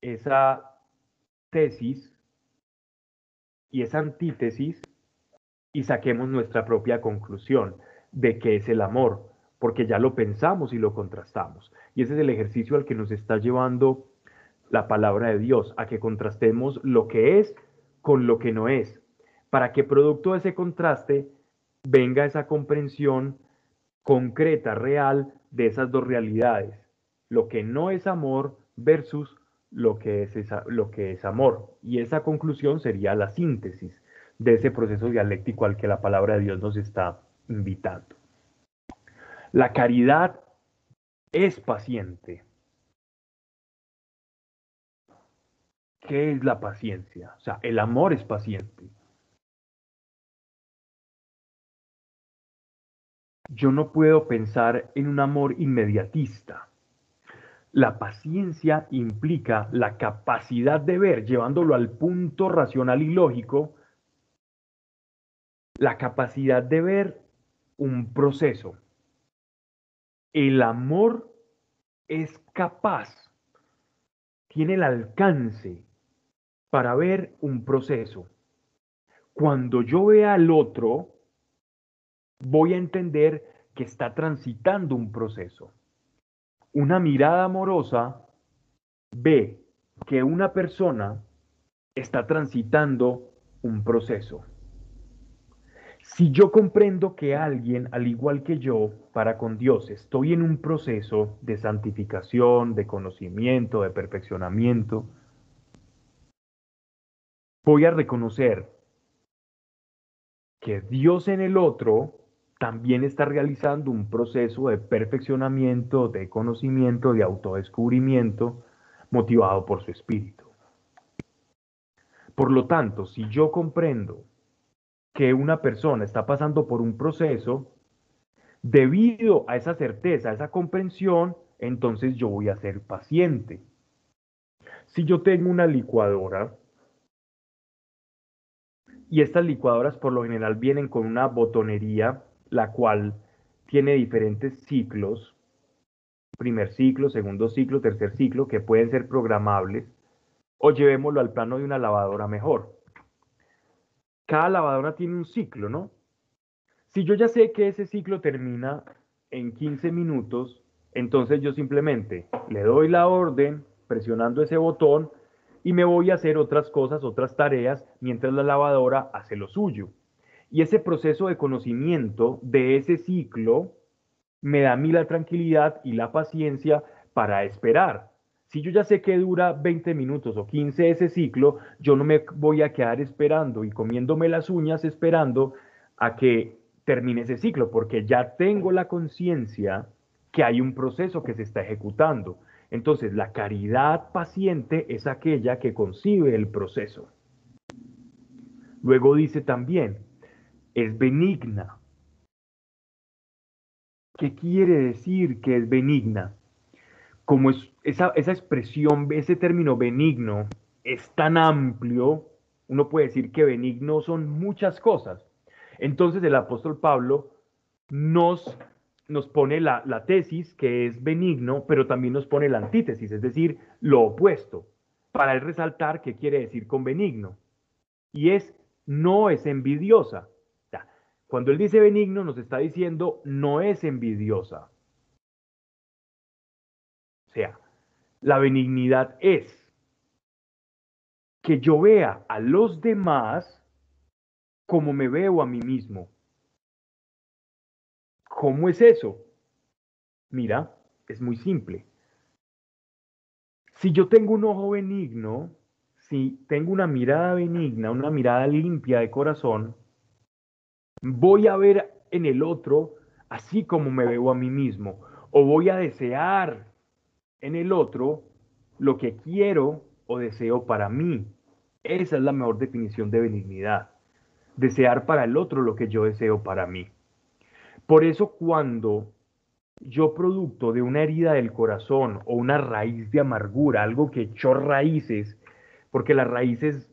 esa tesis y esa antítesis y saquemos nuestra propia conclusión de qué es el amor, porque ya lo pensamos y lo contrastamos. Y ese es el ejercicio al que nos está llevando la palabra de Dios, a que contrastemos lo que es con lo que no es, para que producto de ese contraste venga esa comprensión concreta, real, de esas dos realidades, lo que no es amor versus lo que es, lo que es amor. Y esa conclusión sería la síntesis de ese proceso dialéctico al que la palabra de Dios nos está invitando. La caridad es paciente. ¿Qué es la paciencia? O sea, el amor es paciente. Yo no puedo pensar en un amor inmediatista. La paciencia implica la capacidad de ver, llevándolo al punto racional y lógico, la capacidad de ver un proceso. El amor es capaz, tiene el alcance para ver un proceso. Cuando yo vea al otro, voy a entender que está transitando un proceso. Una mirada amorosa ve que una persona está transitando un proceso. Si yo comprendo que alguien, al igual que yo, para con Dios, estoy en un proceso de santificación, de conocimiento, de perfeccionamiento, voy a reconocer que Dios en el otro también está realizando un proceso de perfeccionamiento, de conocimiento, de autodescubrimiento, motivado por su espíritu. Por lo tanto, si yo comprendo que una persona está pasando por un proceso, debido a esa certeza, a esa comprensión, entonces yo voy a ser paciente. Si yo tengo una licuadora y estas licuadoras por lo general vienen con una botonería, la cual tiene diferentes ciclos, primer ciclo, segundo ciclo, tercer ciclo, que pueden ser programables, o llevémoslo al plano de una lavadora mejor. Cada lavadora tiene un ciclo, ¿no? Si yo ya sé que ese ciclo termina en 15 minutos, entonces yo simplemente le doy la orden presionando ese botón y me voy a hacer otras cosas, otras tareas, mientras la lavadora hace lo suyo. Y ese proceso de conocimiento de ese ciclo me da a mí la tranquilidad y la paciencia para esperar. Si yo ya sé que dura 20 minutos o 15 ese ciclo, yo no me voy a quedar esperando y comiéndome las uñas esperando a que termine ese ciclo, porque ya tengo la conciencia que hay un proceso que se está ejecutando. Entonces, la caridad paciente es aquella que concibe el proceso. Luego dice también, es benigna. ¿Qué quiere decir que es benigna? Como es, esa, expresión, ese término benigno es tan amplio, uno puede decir que benigno son muchas cosas. Entonces el apóstol Pablo nos pone la, tesis, que es benigno, pero también nos pone la antítesis, es decir, lo opuesto, para él resaltar qué quiere decir con benigno. Y es, no es envidiosa. cuando él dice benigno, nos está diciendo, no es envidiosa. Sea, la benignidad es que yo vea a los demás como me veo a mí mismo. ¿Cómo es eso? Mira, es muy simple. Si yo tengo un ojo benigno, si tengo una mirada benigna, una mirada limpia de corazón, voy a ver en el otro así como me veo a mí mismo, o voy a desear en el otro lo que quiero o deseo para mí. Esa es la mejor definición de benignidad. Desear para el otro lo que yo deseo para mí. Por eso cuando yo producto de una herida del corazón o una raíz de amargura, algo que echó raíces, porque las raíces,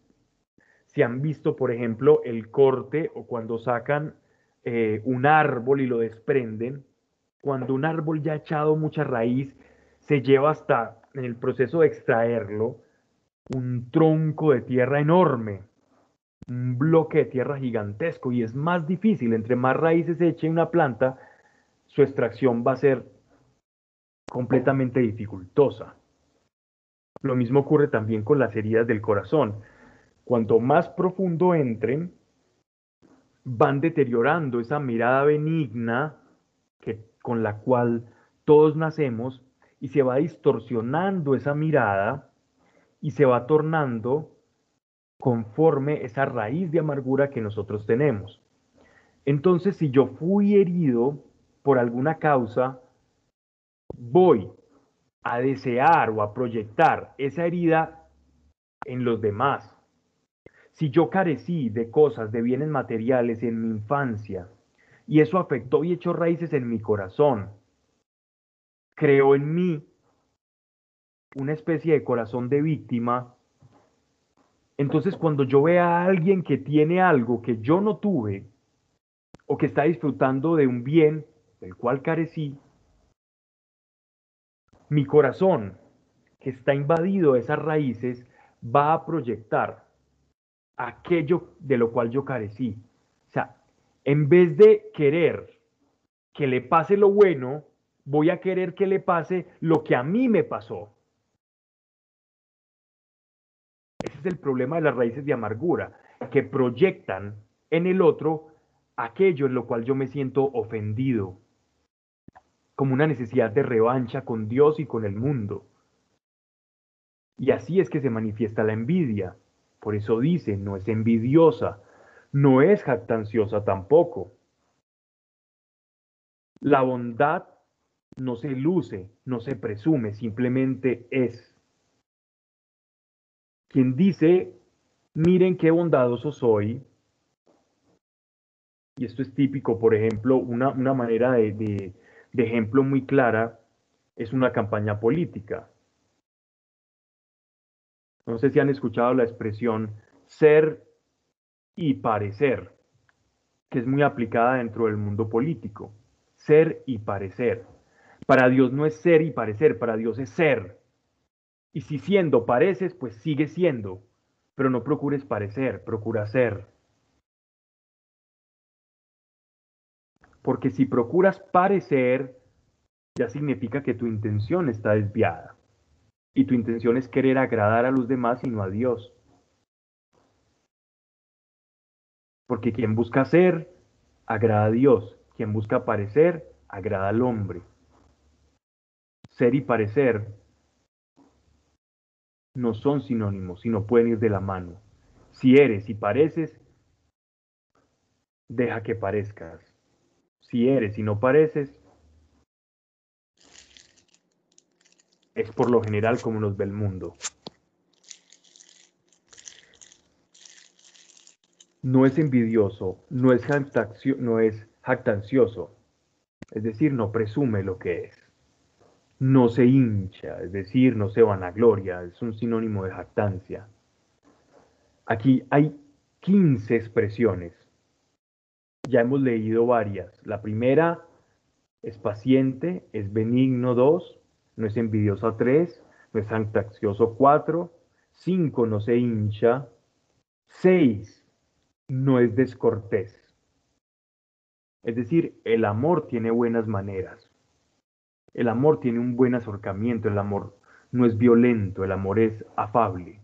si han visto, por ejemplo, el corte o cuando sacan eh, un árbol y lo desprenden, cuando un árbol ya ha echado mucha raíz, se lleva hasta en el proceso de extraerlo un tronco de tierra enorme, un bloque de tierra gigantesco y es más difícil, entre más raíces eche una planta, su extracción va a ser completamente dificultosa. Lo mismo ocurre también con las heridas del corazón. Cuanto más profundo entren, van deteriorando esa mirada benigna que, con la cual todos nacemos y se va distorsionando esa mirada y se va tornando conforme esa raíz de amargura que nosotros tenemos. Entonces, si yo fui herido por alguna causa, voy a desear o a proyectar esa herida en los demás. Si yo carecí de cosas, de bienes materiales en mi infancia, y eso afectó y echó raíces en mi corazón, creó en mí una especie de corazón de víctima, entonces cuando yo vea a alguien que tiene algo que yo no tuve, o que está disfrutando de un bien del cual carecí, mi corazón, que está invadido de esas raíces, va a proyectar aquello de lo cual yo carecí. O sea, en vez de querer que le pase lo bueno, voy a querer que le pase lo que a mí me pasó. Ese es el problema de las raíces de amargura, que proyectan en el otro aquello en lo cual yo me siento ofendido, como una necesidad de revancha con Dios y con el mundo. Y así es que se manifiesta la envidia. Por eso dice, no es envidiosa, no es jactanciosa tampoco. La bondad no se luce, no se presume, simplemente es. Quien dice, miren qué bondadoso soy, y esto es típico, por ejemplo, una, una manera de, de ejemplo muy clara es una campaña política. No sé si han escuchado la expresión ser y parecer, que es muy aplicada dentro del mundo político. Ser y parecer. Para Dios no es ser y parecer, para Dios es ser. Y si siendo pareces, pues sigue siendo, pero no procures parecer, procura ser. porque si procuras parecer, ya significa que tu intención está desviada. Y tu intención es querer agradar a los demás y no a Dios. Porque quien busca ser, agrada a Dios. Quien busca parecer, agrada al hombre. Ser y parecer no son sinónimos, sino pueden ir de la mano. Si eres y pareces, deja que parezcas si eres y no pareces, es por lo general como nos ve el mundo. No es envidioso, no es, no es jactancioso, es decir, no presume lo que es. No se hincha, es decir, no se vanagloria, es un sinónimo de jactancia. Aquí hay 15 expresiones ya hemos leído varias. La primera es paciente, es benigno dos, no es envidioso tres, no es antaxioso cuatro, cinco no se hincha, seis no es descortés. Es decir, el amor tiene buenas maneras. El amor tiene un buen azorcamiento, el amor no es violento, el amor es afable.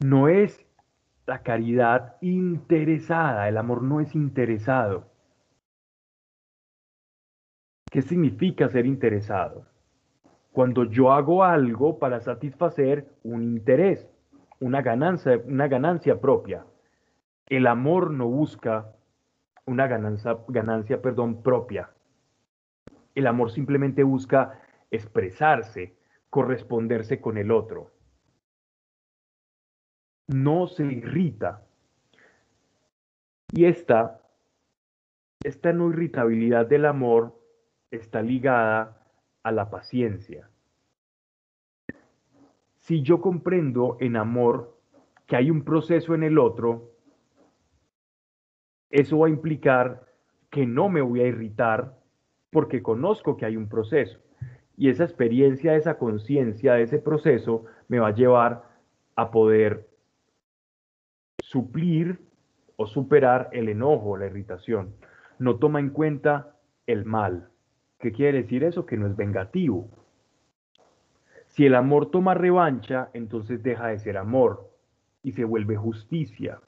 No es la caridad interesada, el amor no es interesado. ¿Qué significa ser interesado? cuando yo hago algo para satisfacer un interés, una ganancia, propia. El amor no busca una ganancia, ganancia perdón, propia. El amor simplemente busca expresarse, corresponderse con el otro. No se irrita. Y esta, esta no irritabilidad del amor está ligada a la paciencia. Si yo comprendo en amor que hay un proceso en el otro, eso va a implicar que no me voy a irritar porque conozco que hay un proceso. Y esa experiencia, esa conciencia de ese proceso me va a llevar a poder suplir o superar el enojo, la irritación. No toma en cuenta el mal. ¿Qué quiere decir eso? Que no es vengativo. Si el amor toma revancha, entonces deja de ser amor y se vuelve justicia.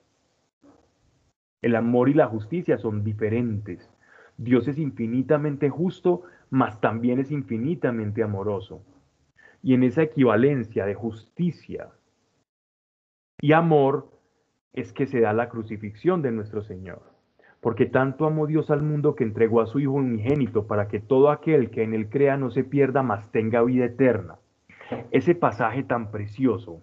El amor y la justicia son diferentes. Dios es infinitamente justo, mas también es infinitamente amoroso. Y en esa equivalencia de justicia y amor es que se da la crucifixión de nuestro Señor. Porque tanto amó Dios al mundo que entregó a su Hijo unigénito para que todo aquel que en él crea no se pierda, mas tenga vida eterna. Ese pasaje tan precioso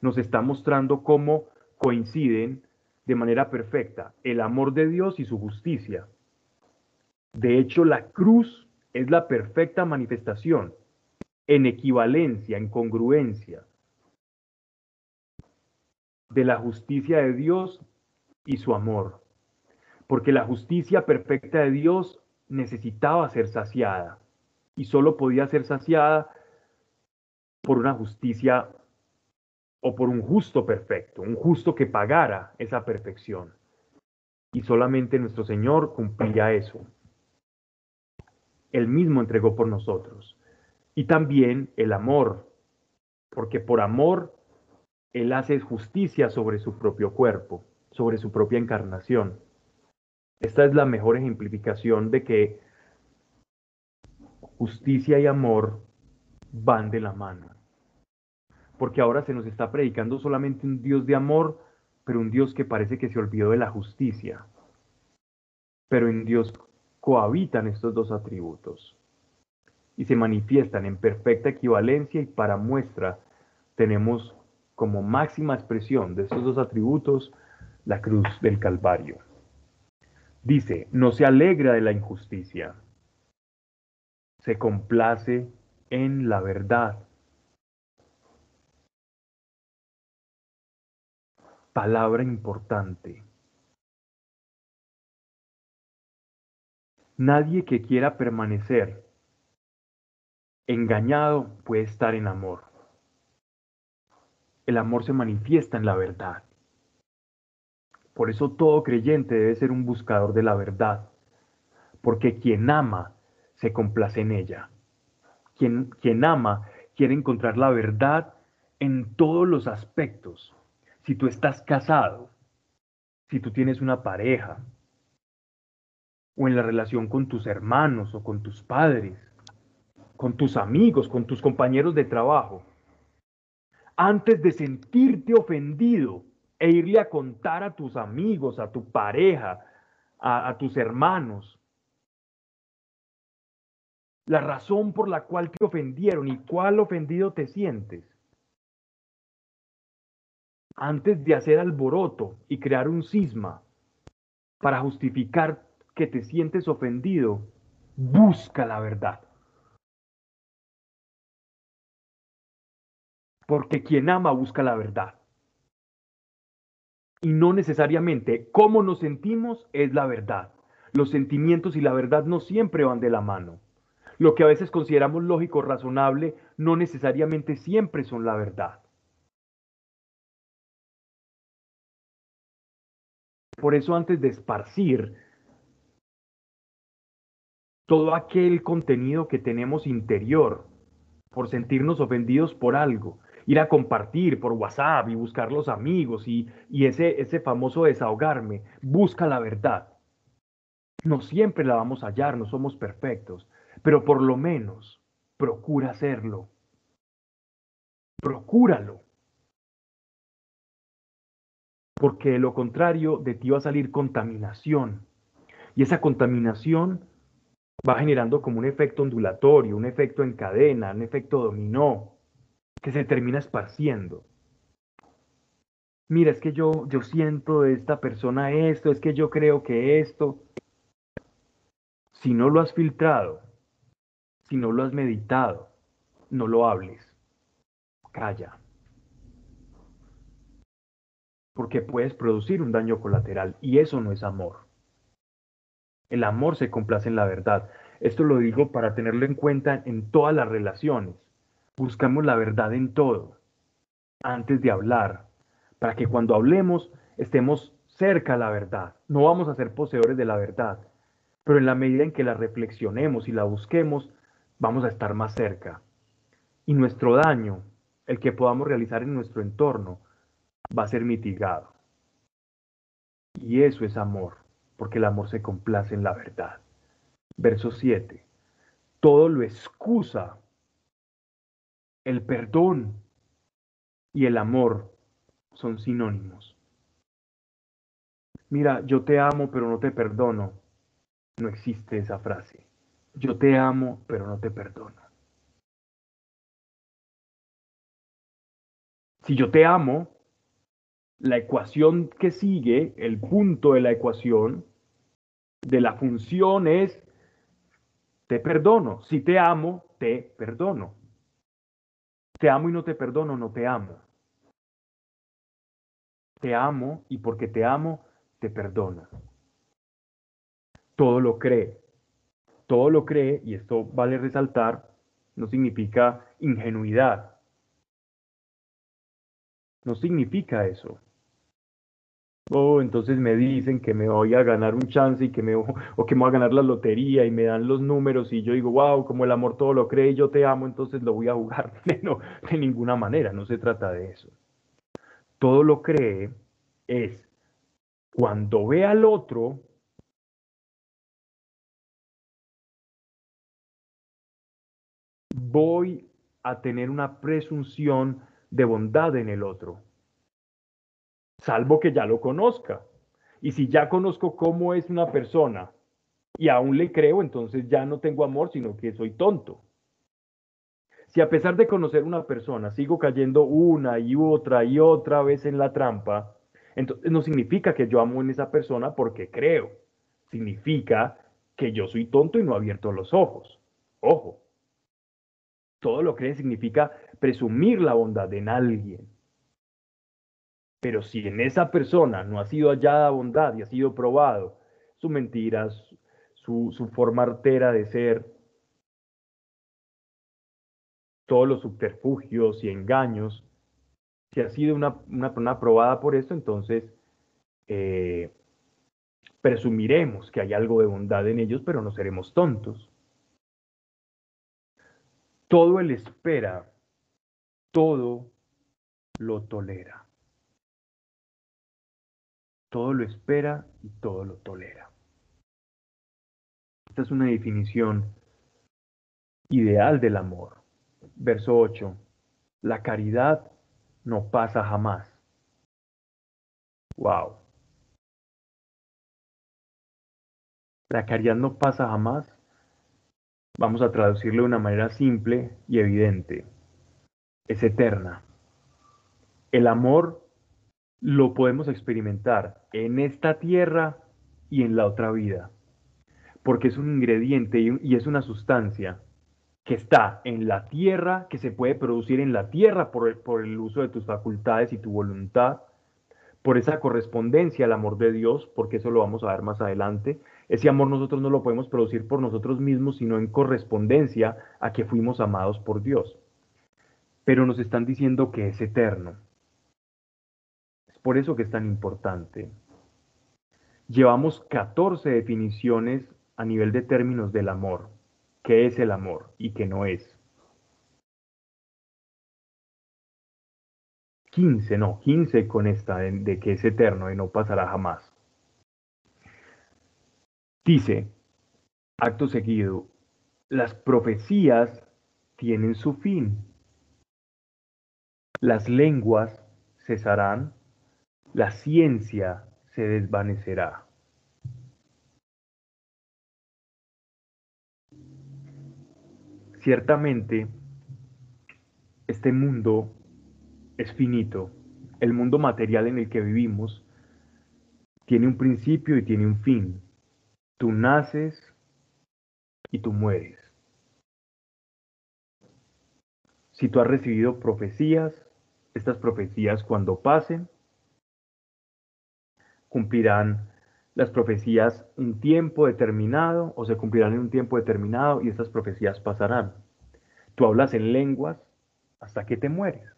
nos está mostrando cómo coinciden de manera perfecta el amor de Dios y su justicia. De hecho, la cruz es la perfecta manifestación en equivalencia, en congruencia de la justicia de Dios y su amor. Porque la justicia perfecta de Dios necesitaba ser saciada y solo podía ser saciada por una justicia o por un justo perfecto, un justo que pagara esa perfección. Y solamente nuestro Señor cumplía eso. Él mismo entregó por nosotros. Y también el amor, porque por amor Él hace justicia sobre su propio cuerpo, sobre su propia encarnación. Esta es la mejor ejemplificación de que justicia y amor van de la mano porque ahora se nos está predicando solamente un Dios de amor, pero un Dios que parece que se olvidó de la justicia. Pero en Dios cohabitan estos dos atributos y se manifiestan en perfecta equivalencia y para muestra tenemos como máxima expresión de estos dos atributos la cruz del Calvario. Dice, no se alegra de la injusticia, se complace en la verdad. palabra importante. Nadie que quiera permanecer engañado puede estar en amor. El amor se manifiesta en la verdad. Por eso todo creyente debe ser un buscador de la verdad, porque quien ama se complace en ella. Quien, quien ama quiere encontrar la verdad en todos los aspectos si tú estás casado, si tú tienes una pareja, o en la relación con tus hermanos o con tus padres, con tus amigos, con tus compañeros de trabajo, antes de sentirte ofendido e irle a contar a tus amigos, a tu pareja, a, a tus hermanos, la razón por la cual te ofendieron y cuál ofendido te sientes antes de hacer alboroto y crear un cisma para justificar que te sientes ofendido, busca la verdad. Porque quien ama busca la verdad. Y no necesariamente cómo nos sentimos es la verdad. Los sentimientos y la verdad no siempre van de la mano. Lo que a veces consideramos lógico, razonable, no necesariamente siempre son la verdad. Por eso antes de esparcir todo aquel contenido que tenemos interior, por sentirnos ofendidos por algo, ir a compartir por WhatsApp y buscar los amigos y, y ese, ese famoso desahogarme, busca la verdad. No siempre la vamos a hallar, no somos perfectos, pero por lo menos procura hacerlo. Procúralo. Porque de lo contrario, de ti va a salir contaminación. Y esa contaminación va generando como un efecto ondulatorio, un efecto en cadena, un efecto dominó, que se termina esparciendo. Mira, es que yo, yo siento de esta persona esto, es que yo creo que esto. Si no lo has filtrado, si no lo has meditado, no lo hables. Calla. Porque puedes producir un daño colateral y eso no es amor. El amor se complace en la verdad. Esto lo digo para tenerlo en cuenta en todas las relaciones. Buscamos la verdad en todo, antes de hablar, para que cuando hablemos estemos cerca a la verdad. No vamos a ser poseedores de la verdad, pero en la medida en que la reflexionemos y la busquemos, vamos a estar más cerca. Y nuestro daño, el que podamos realizar en nuestro entorno, va a ser mitigado. Y eso es amor porque el amor se complace en la verdad. Verso 7. Todo lo excusa. El perdón y el amor son sinónimos. Mira, yo te amo pero no te perdono. No existe esa frase. Yo te amo pero no te perdono. Si yo te amo, la ecuación que sigue, el punto de la ecuación, de la función es, te perdono. Si te amo, te perdono. Te amo y no te perdono, no te amo. Te amo y porque te amo, te perdono. Todo lo cree. Todo lo cree, y esto vale resaltar, no significa ingenuidad. No significa eso. Oh, entonces me dicen que me voy a ganar un chance y que me, o que me voy a ganar la lotería y me dan los números y yo digo, wow, como el amor todo lo cree y yo te amo, entonces lo voy a jugar. No, de ninguna manera, no se trata de eso. Todo lo cree es cuando ve al otro, voy a tener una presunción de bondad en el otro salvo que ya lo conozca. Y si ya conozco cómo es una persona y aún le creo, entonces ya no tengo amor, sino que soy tonto. Si a pesar de conocer una persona sigo cayendo una y otra y otra vez en la trampa, entonces no significa que yo amo en esa persona porque creo. Significa que yo soy tonto y no abierto los ojos. Ojo. Todo lo que significa presumir la bondad en alguien. Pero si en esa persona no ha sido hallada bondad y ha sido probado su mentira, su, forma artera de ser, todos los subterfugios y engaños, si ha sido una, persona probada por esto, entonces eh, presumiremos que hay algo de bondad en ellos, pero no seremos tontos. Todo él espera, todo lo tolera todo lo espera y todo lo tolera. Esta es una definición ideal del amor. Verso 8. La caridad no pasa jamás. Wow. La caridad no pasa jamás. Vamos a traducirlo de una manera simple y evidente. Es eterna. El amor lo podemos experimentar en esta tierra y en la otra vida, porque es un ingrediente y es una sustancia que está en la tierra, que se puede producir en la tierra por el, por el uso de tus facultades y tu voluntad, por esa correspondencia al amor de Dios, porque eso lo vamos a ver más adelante. Ese amor nosotros no lo podemos producir por nosotros mismos, sino en correspondencia a que fuimos amados por Dios. Pero nos están diciendo que es eterno, por eso que es tan importante. Llevamos 14 definiciones a nivel de términos del amor. ¿Qué es el amor y qué no es? 15, no, 15 con esta de, de que es eterno y no pasará jamás. Dice, acto seguido, las profecías tienen su fin. Las lenguas cesarán, la ciencia se desvanecerá. Ciertamente, este mundo es finito. El mundo material en el que vivimos tiene un principio y tiene un fin. Tú naces y tú mueres. Si tú has recibido profecías, estas profecías cuando pasen, cumplirán las profecías un tiempo determinado o se cumplirán en un tiempo determinado y estas profecías pasarán. Tú hablas en lenguas hasta que te mueres.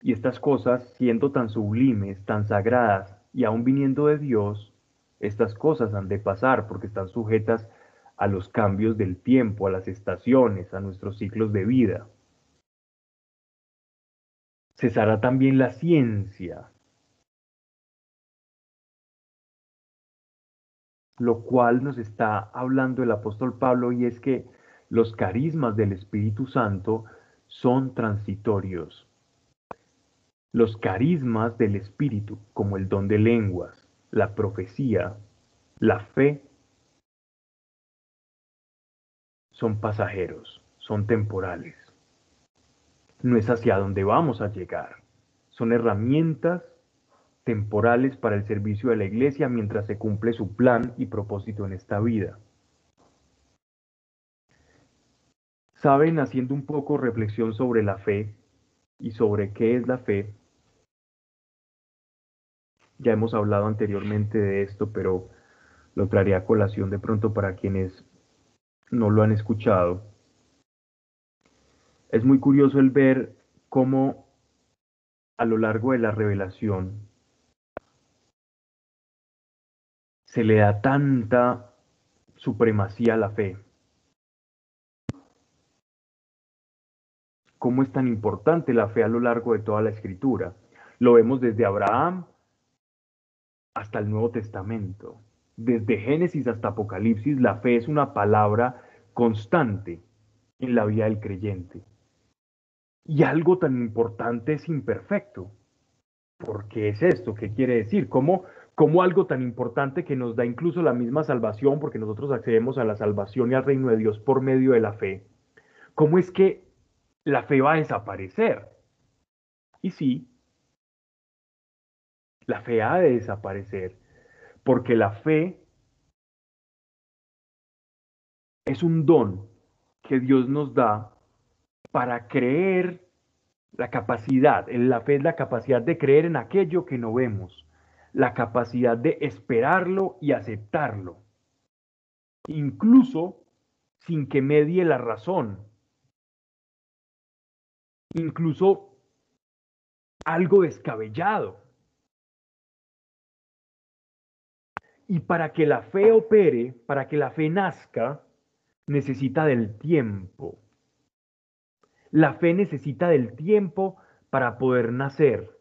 Y estas cosas, siendo tan sublimes, tan sagradas y aún viniendo de Dios, estas cosas han de pasar porque están sujetas a los cambios del tiempo, a las estaciones, a nuestros ciclos de vida. Cesará también la ciencia, lo cual nos está hablando el apóstol Pablo y es que los carismas del Espíritu Santo son transitorios. Los carismas del Espíritu, como el don de lenguas, la profecía, la fe, son pasajeros, son temporales. No es hacia donde vamos a llegar. Son herramientas temporales para el servicio de la iglesia mientras se cumple su plan y propósito en esta vida. Saben, haciendo un poco reflexión sobre la fe y sobre qué es la fe, ya hemos hablado anteriormente de esto, pero lo traeré a colación de pronto para quienes no lo han escuchado. Es muy curioso el ver cómo a lo largo de la revelación se le da tanta supremacía a la fe. ¿Cómo es tan importante la fe a lo largo de toda la escritura? Lo vemos desde Abraham hasta el Nuevo Testamento. Desde Génesis hasta Apocalipsis, la fe es una palabra constante en la vida del creyente. Y algo tan importante es imperfecto. ¿Por qué es esto? ¿Qué quiere decir? ¿Cómo, como algo tan importante que nos da incluso la misma salvación, porque nosotros accedemos a la salvación y al reino de Dios por medio de la fe, ¿cómo es que la fe va a desaparecer? Y sí, la fe ha de desaparecer, porque la fe es un don que Dios nos da para creer la capacidad, la fe es la capacidad de creer en aquello que no vemos la capacidad de esperarlo y aceptarlo, incluso sin que medie la razón, incluso algo descabellado. Y para que la fe opere, para que la fe nazca, necesita del tiempo. La fe necesita del tiempo para poder nacer.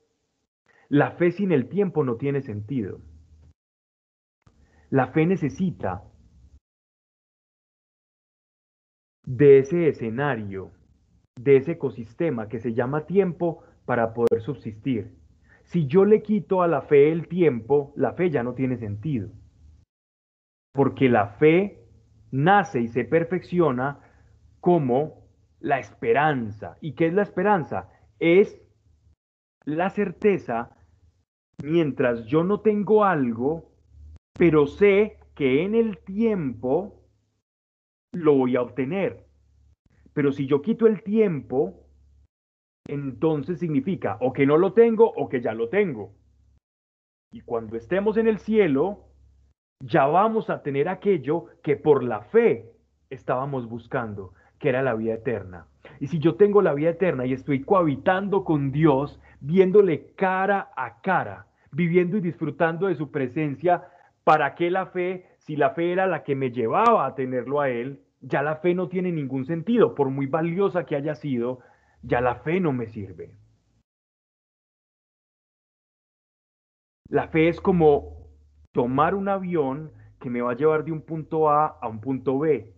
La fe sin el tiempo no tiene sentido. La fe necesita de ese escenario, de ese ecosistema que se llama tiempo para poder subsistir. Si yo le quito a la fe el tiempo, la fe ya no tiene sentido. Porque la fe nace y se perfecciona como la esperanza. ¿Y qué es la esperanza? Es la certeza mientras yo no tengo algo, pero sé que en el tiempo lo voy a obtener. Pero si yo quito el tiempo, entonces significa o que no lo tengo o que ya lo tengo. Y cuando estemos en el cielo, ya vamos a tener aquello que por la fe estábamos buscando, que era la vida eterna. Y si yo tengo la vida eterna y estoy cohabitando con Dios, viéndole cara a cara, viviendo y disfrutando de su presencia, ¿para qué la fe? Si la fe era la que me llevaba a tenerlo a Él, ya la fe no tiene ningún sentido, por muy valiosa que haya sido, ya la fe no me sirve. La fe es como tomar un avión que me va a llevar de un punto A a un punto B.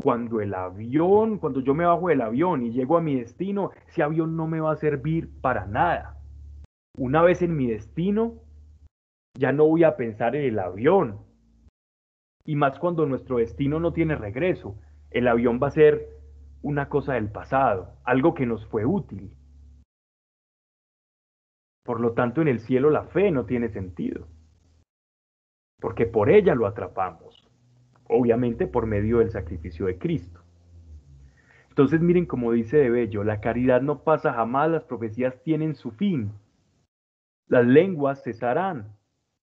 cuando el avión, cuando yo me bajo del avión y llego a mi destino, ese avión no me va a servir para nada. Una vez en mi destino, ya no voy a pensar en el avión. Y más cuando nuestro destino no tiene regreso. El avión va a ser una cosa del pasado, algo que nos fue útil. Por lo tanto, en el cielo la fe no tiene sentido, porque por ella lo atrapamos, obviamente por medio del sacrificio de Cristo. Entonces miren como dice de Bello, la caridad no pasa jamás, las profecías tienen su fin, las lenguas cesarán,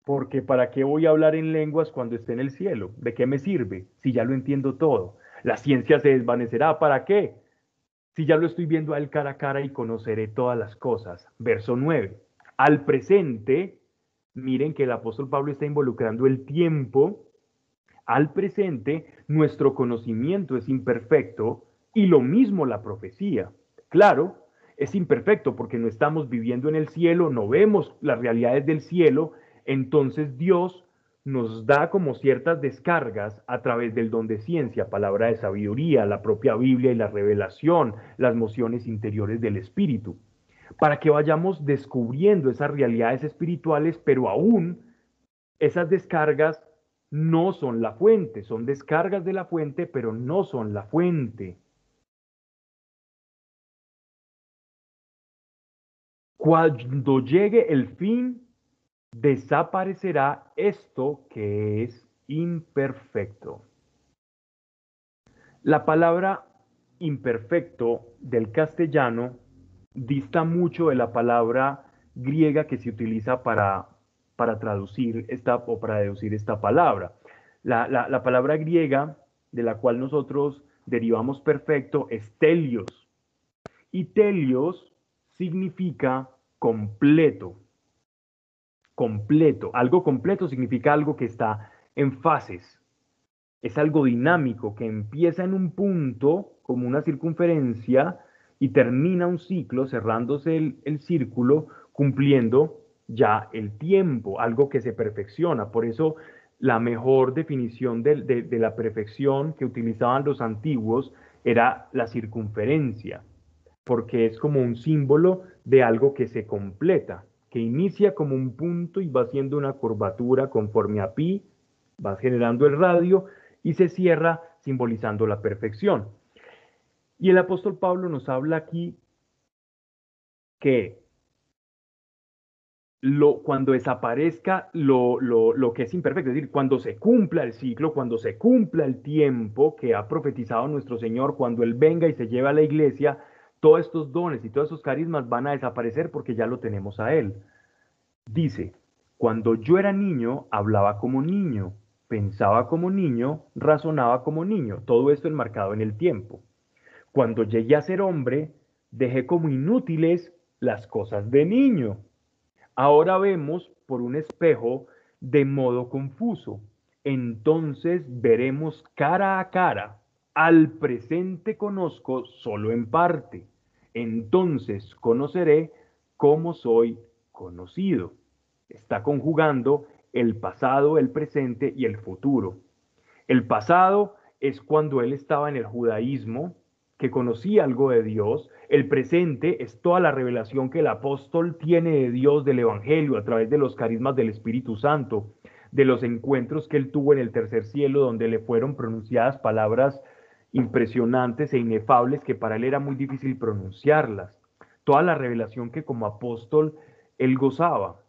porque ¿para qué voy a hablar en lenguas cuando esté en el cielo? ¿De qué me sirve si ya lo entiendo todo? La ciencia se desvanecerá, ¿para qué? si ya lo estoy viendo a él cara a cara y conoceré todas las cosas. Verso 9. Al presente, miren que el apóstol Pablo está involucrando el tiempo. Al presente, nuestro conocimiento es imperfecto y lo mismo la profecía. Claro, es imperfecto porque no estamos viviendo en el cielo, no vemos las realidades del cielo, entonces Dios nos da como ciertas descargas a través del don de ciencia, palabra de sabiduría, la propia Biblia y la revelación, las mociones interiores del Espíritu, para que vayamos descubriendo esas realidades espirituales, pero aún esas descargas no son la fuente, son descargas de la fuente, pero no son la fuente. Cuando llegue el fin, desaparecerá esto que es imperfecto. La palabra imperfecto del castellano dista mucho de la palabra griega que se utiliza para, para traducir esta o para deducir esta palabra. La, la palabra griega de la cual nosotros derivamos perfecto es telios. Y telios significa completo completo. Algo completo significa algo que está en fases. Es algo dinámico que empieza en un punto como una circunferencia y termina un ciclo cerrándose el, círculo cumpliendo ya el tiempo, algo que se perfecciona. Por eso la mejor definición de, la perfección que utilizaban los antiguos era la circunferencia, porque es como un símbolo de algo que se completa que inicia como un punto y va haciendo una curvatura conforme a pi, va generando el radio y se cierra simbolizando la perfección. Y el apóstol Pablo nos habla aquí que lo, cuando desaparezca lo, lo, lo, que es imperfecto, es decir, cuando se cumpla el ciclo, cuando se cumpla el tiempo que ha profetizado nuestro Señor, cuando Él venga y se lleve a la iglesia, todos estos dones y todos esos carismas van a desaparecer porque ya lo tenemos a Él. Dice, cuando yo era niño, hablaba como niño, pensaba como niño, razonaba como niño, todo esto enmarcado en el tiempo. Cuando llegué a ser hombre, dejé como inútiles las cosas de niño. Ahora vemos por un espejo de modo confuso. Entonces veremos cara a cara al presente conozco solo en parte. Entonces conoceré cómo soy conocido. Está conjugando el pasado, el presente y el futuro. El pasado es cuando él estaba en el judaísmo, que conocía algo de Dios. El presente es toda la revelación que el apóstol tiene de Dios del Evangelio a través de los carismas del Espíritu Santo, de los encuentros que él tuvo en el tercer cielo, donde le fueron pronunciadas palabras impresionantes e inefables que para él era muy difícil pronunciarlas. Toda la revelación que como apóstol él gozaba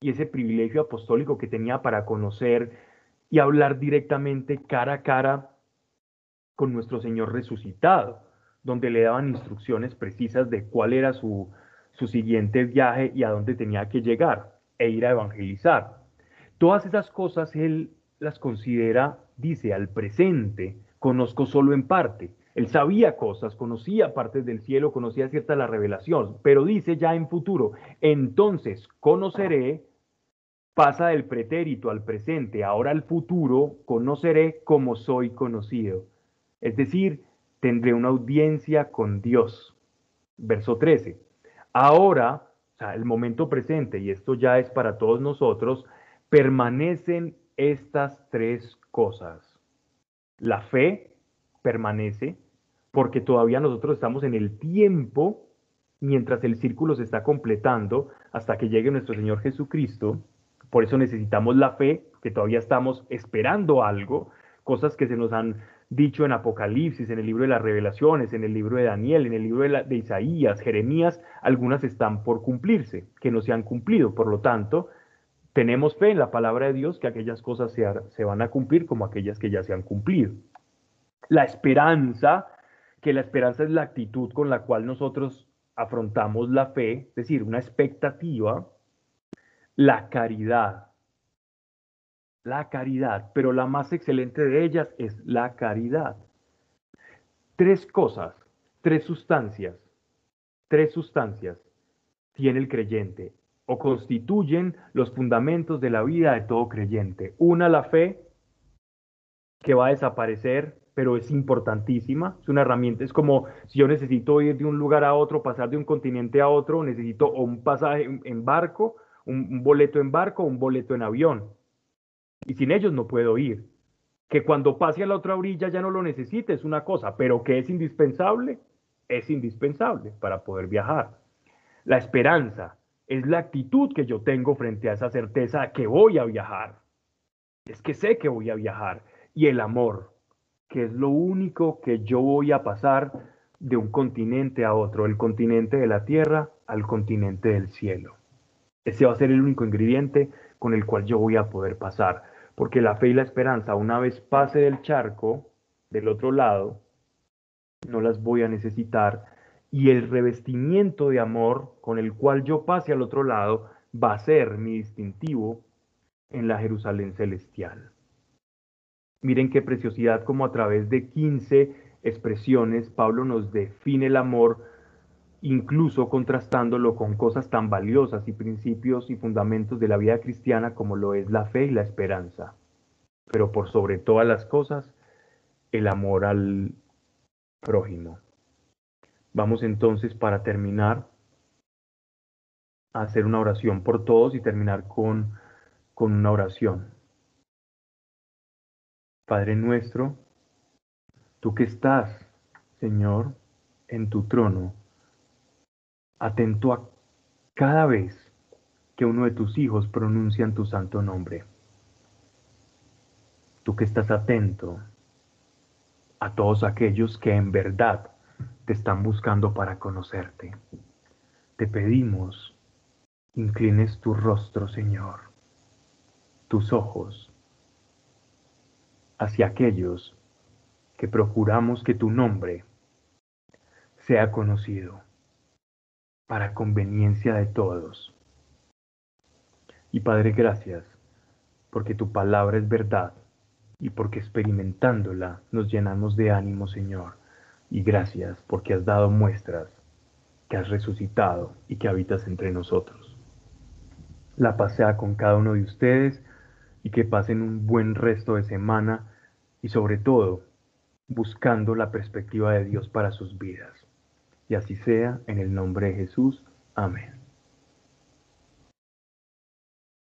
y ese privilegio apostólico que tenía para conocer y hablar directamente cara a cara con nuestro Señor resucitado, donde le daban instrucciones precisas de cuál era su, su siguiente viaje y a dónde tenía que llegar e ir a evangelizar. Todas esas cosas él las considera, dice, al presente, conozco solo en parte. Él sabía cosas, conocía partes del cielo, conocía cierta la revelación, pero dice ya en futuro, entonces conoceré, pasa del pretérito al presente, ahora al futuro, conoceré como soy conocido. Es decir, tendré una audiencia con Dios. Verso 13. Ahora, o sea, el momento presente, y esto ya es para todos nosotros, permanecen estas tres cosas la fe, permanece porque todavía nosotros estamos en el tiempo mientras el círculo se está completando hasta que llegue nuestro Señor Jesucristo. Por eso necesitamos la fe, que todavía estamos esperando algo, cosas que se nos han dicho en Apocalipsis, en el libro de las revelaciones, en el libro de Daniel, en el libro de, Isaías, Jeremías, algunas están por cumplirse, que no se han cumplido. Por lo tanto, tenemos fe en la palabra de Dios que aquellas cosas se van a cumplir como aquellas que ya se han cumplido. La esperanza, que la esperanza es la actitud con la cual nosotros afrontamos la fe, es decir, una expectativa, la caridad, la caridad, pero la más excelente de ellas es la caridad. Tres cosas, tres sustancias, tres sustancias tiene el creyente o constituyen los fundamentos de la vida de todo creyente. Una, la fe, que va a desaparecer pero es importantísima, es una herramienta, es como si yo necesito ir de un lugar a otro, pasar de un continente a otro, necesito un pasaje en barco, un, boleto en barco, un boleto en avión. Y sin ellos no puedo ir. Que cuando pase a la otra orilla ya no lo necesite es una cosa, pero que es indispensable, es indispensable para poder viajar. La esperanza es la actitud que yo tengo frente a esa certeza que voy a viajar. Es que sé que voy a viajar. Y el amor, que es lo único que yo voy a pasar de un continente a otro, el continente de la tierra al continente del cielo. Ese va a ser el único ingrediente con el cual yo voy a poder pasar, porque la fe y la esperanza, una vez pase del charco, del otro lado, no las voy a necesitar, y el revestimiento de amor con el cual yo pase al otro lado va a ser mi distintivo en la Jerusalén celestial. Miren qué preciosidad como a través de 15 expresiones Pablo nos define el amor, incluso contrastándolo con cosas tan valiosas y principios y fundamentos de la vida cristiana como lo es la fe y la esperanza. Pero por sobre todas las cosas, el amor al prójimo. Vamos entonces para terminar a hacer una oración por todos y terminar con, con una oración. Padre nuestro, tú que estás, Señor, en tu trono, atento a cada vez que uno de tus hijos pronuncian tu santo nombre. Tú que estás atento a todos aquellos que en verdad te están buscando para conocerte. Te pedimos, inclines tu rostro, Señor, tus ojos hacia aquellos que procuramos que tu nombre sea conocido para conveniencia de todos. Y Padre, gracias porque tu palabra es verdad y porque experimentándola nos llenamos de ánimo, Señor. Y gracias porque has dado muestras que has resucitado y que habitas entre nosotros. La paz sea con cada uno de ustedes y que pasen un buen resto de semana y sobre todo buscando la perspectiva de Dios para sus vidas. Y así sea en el nombre de Jesús. Amén.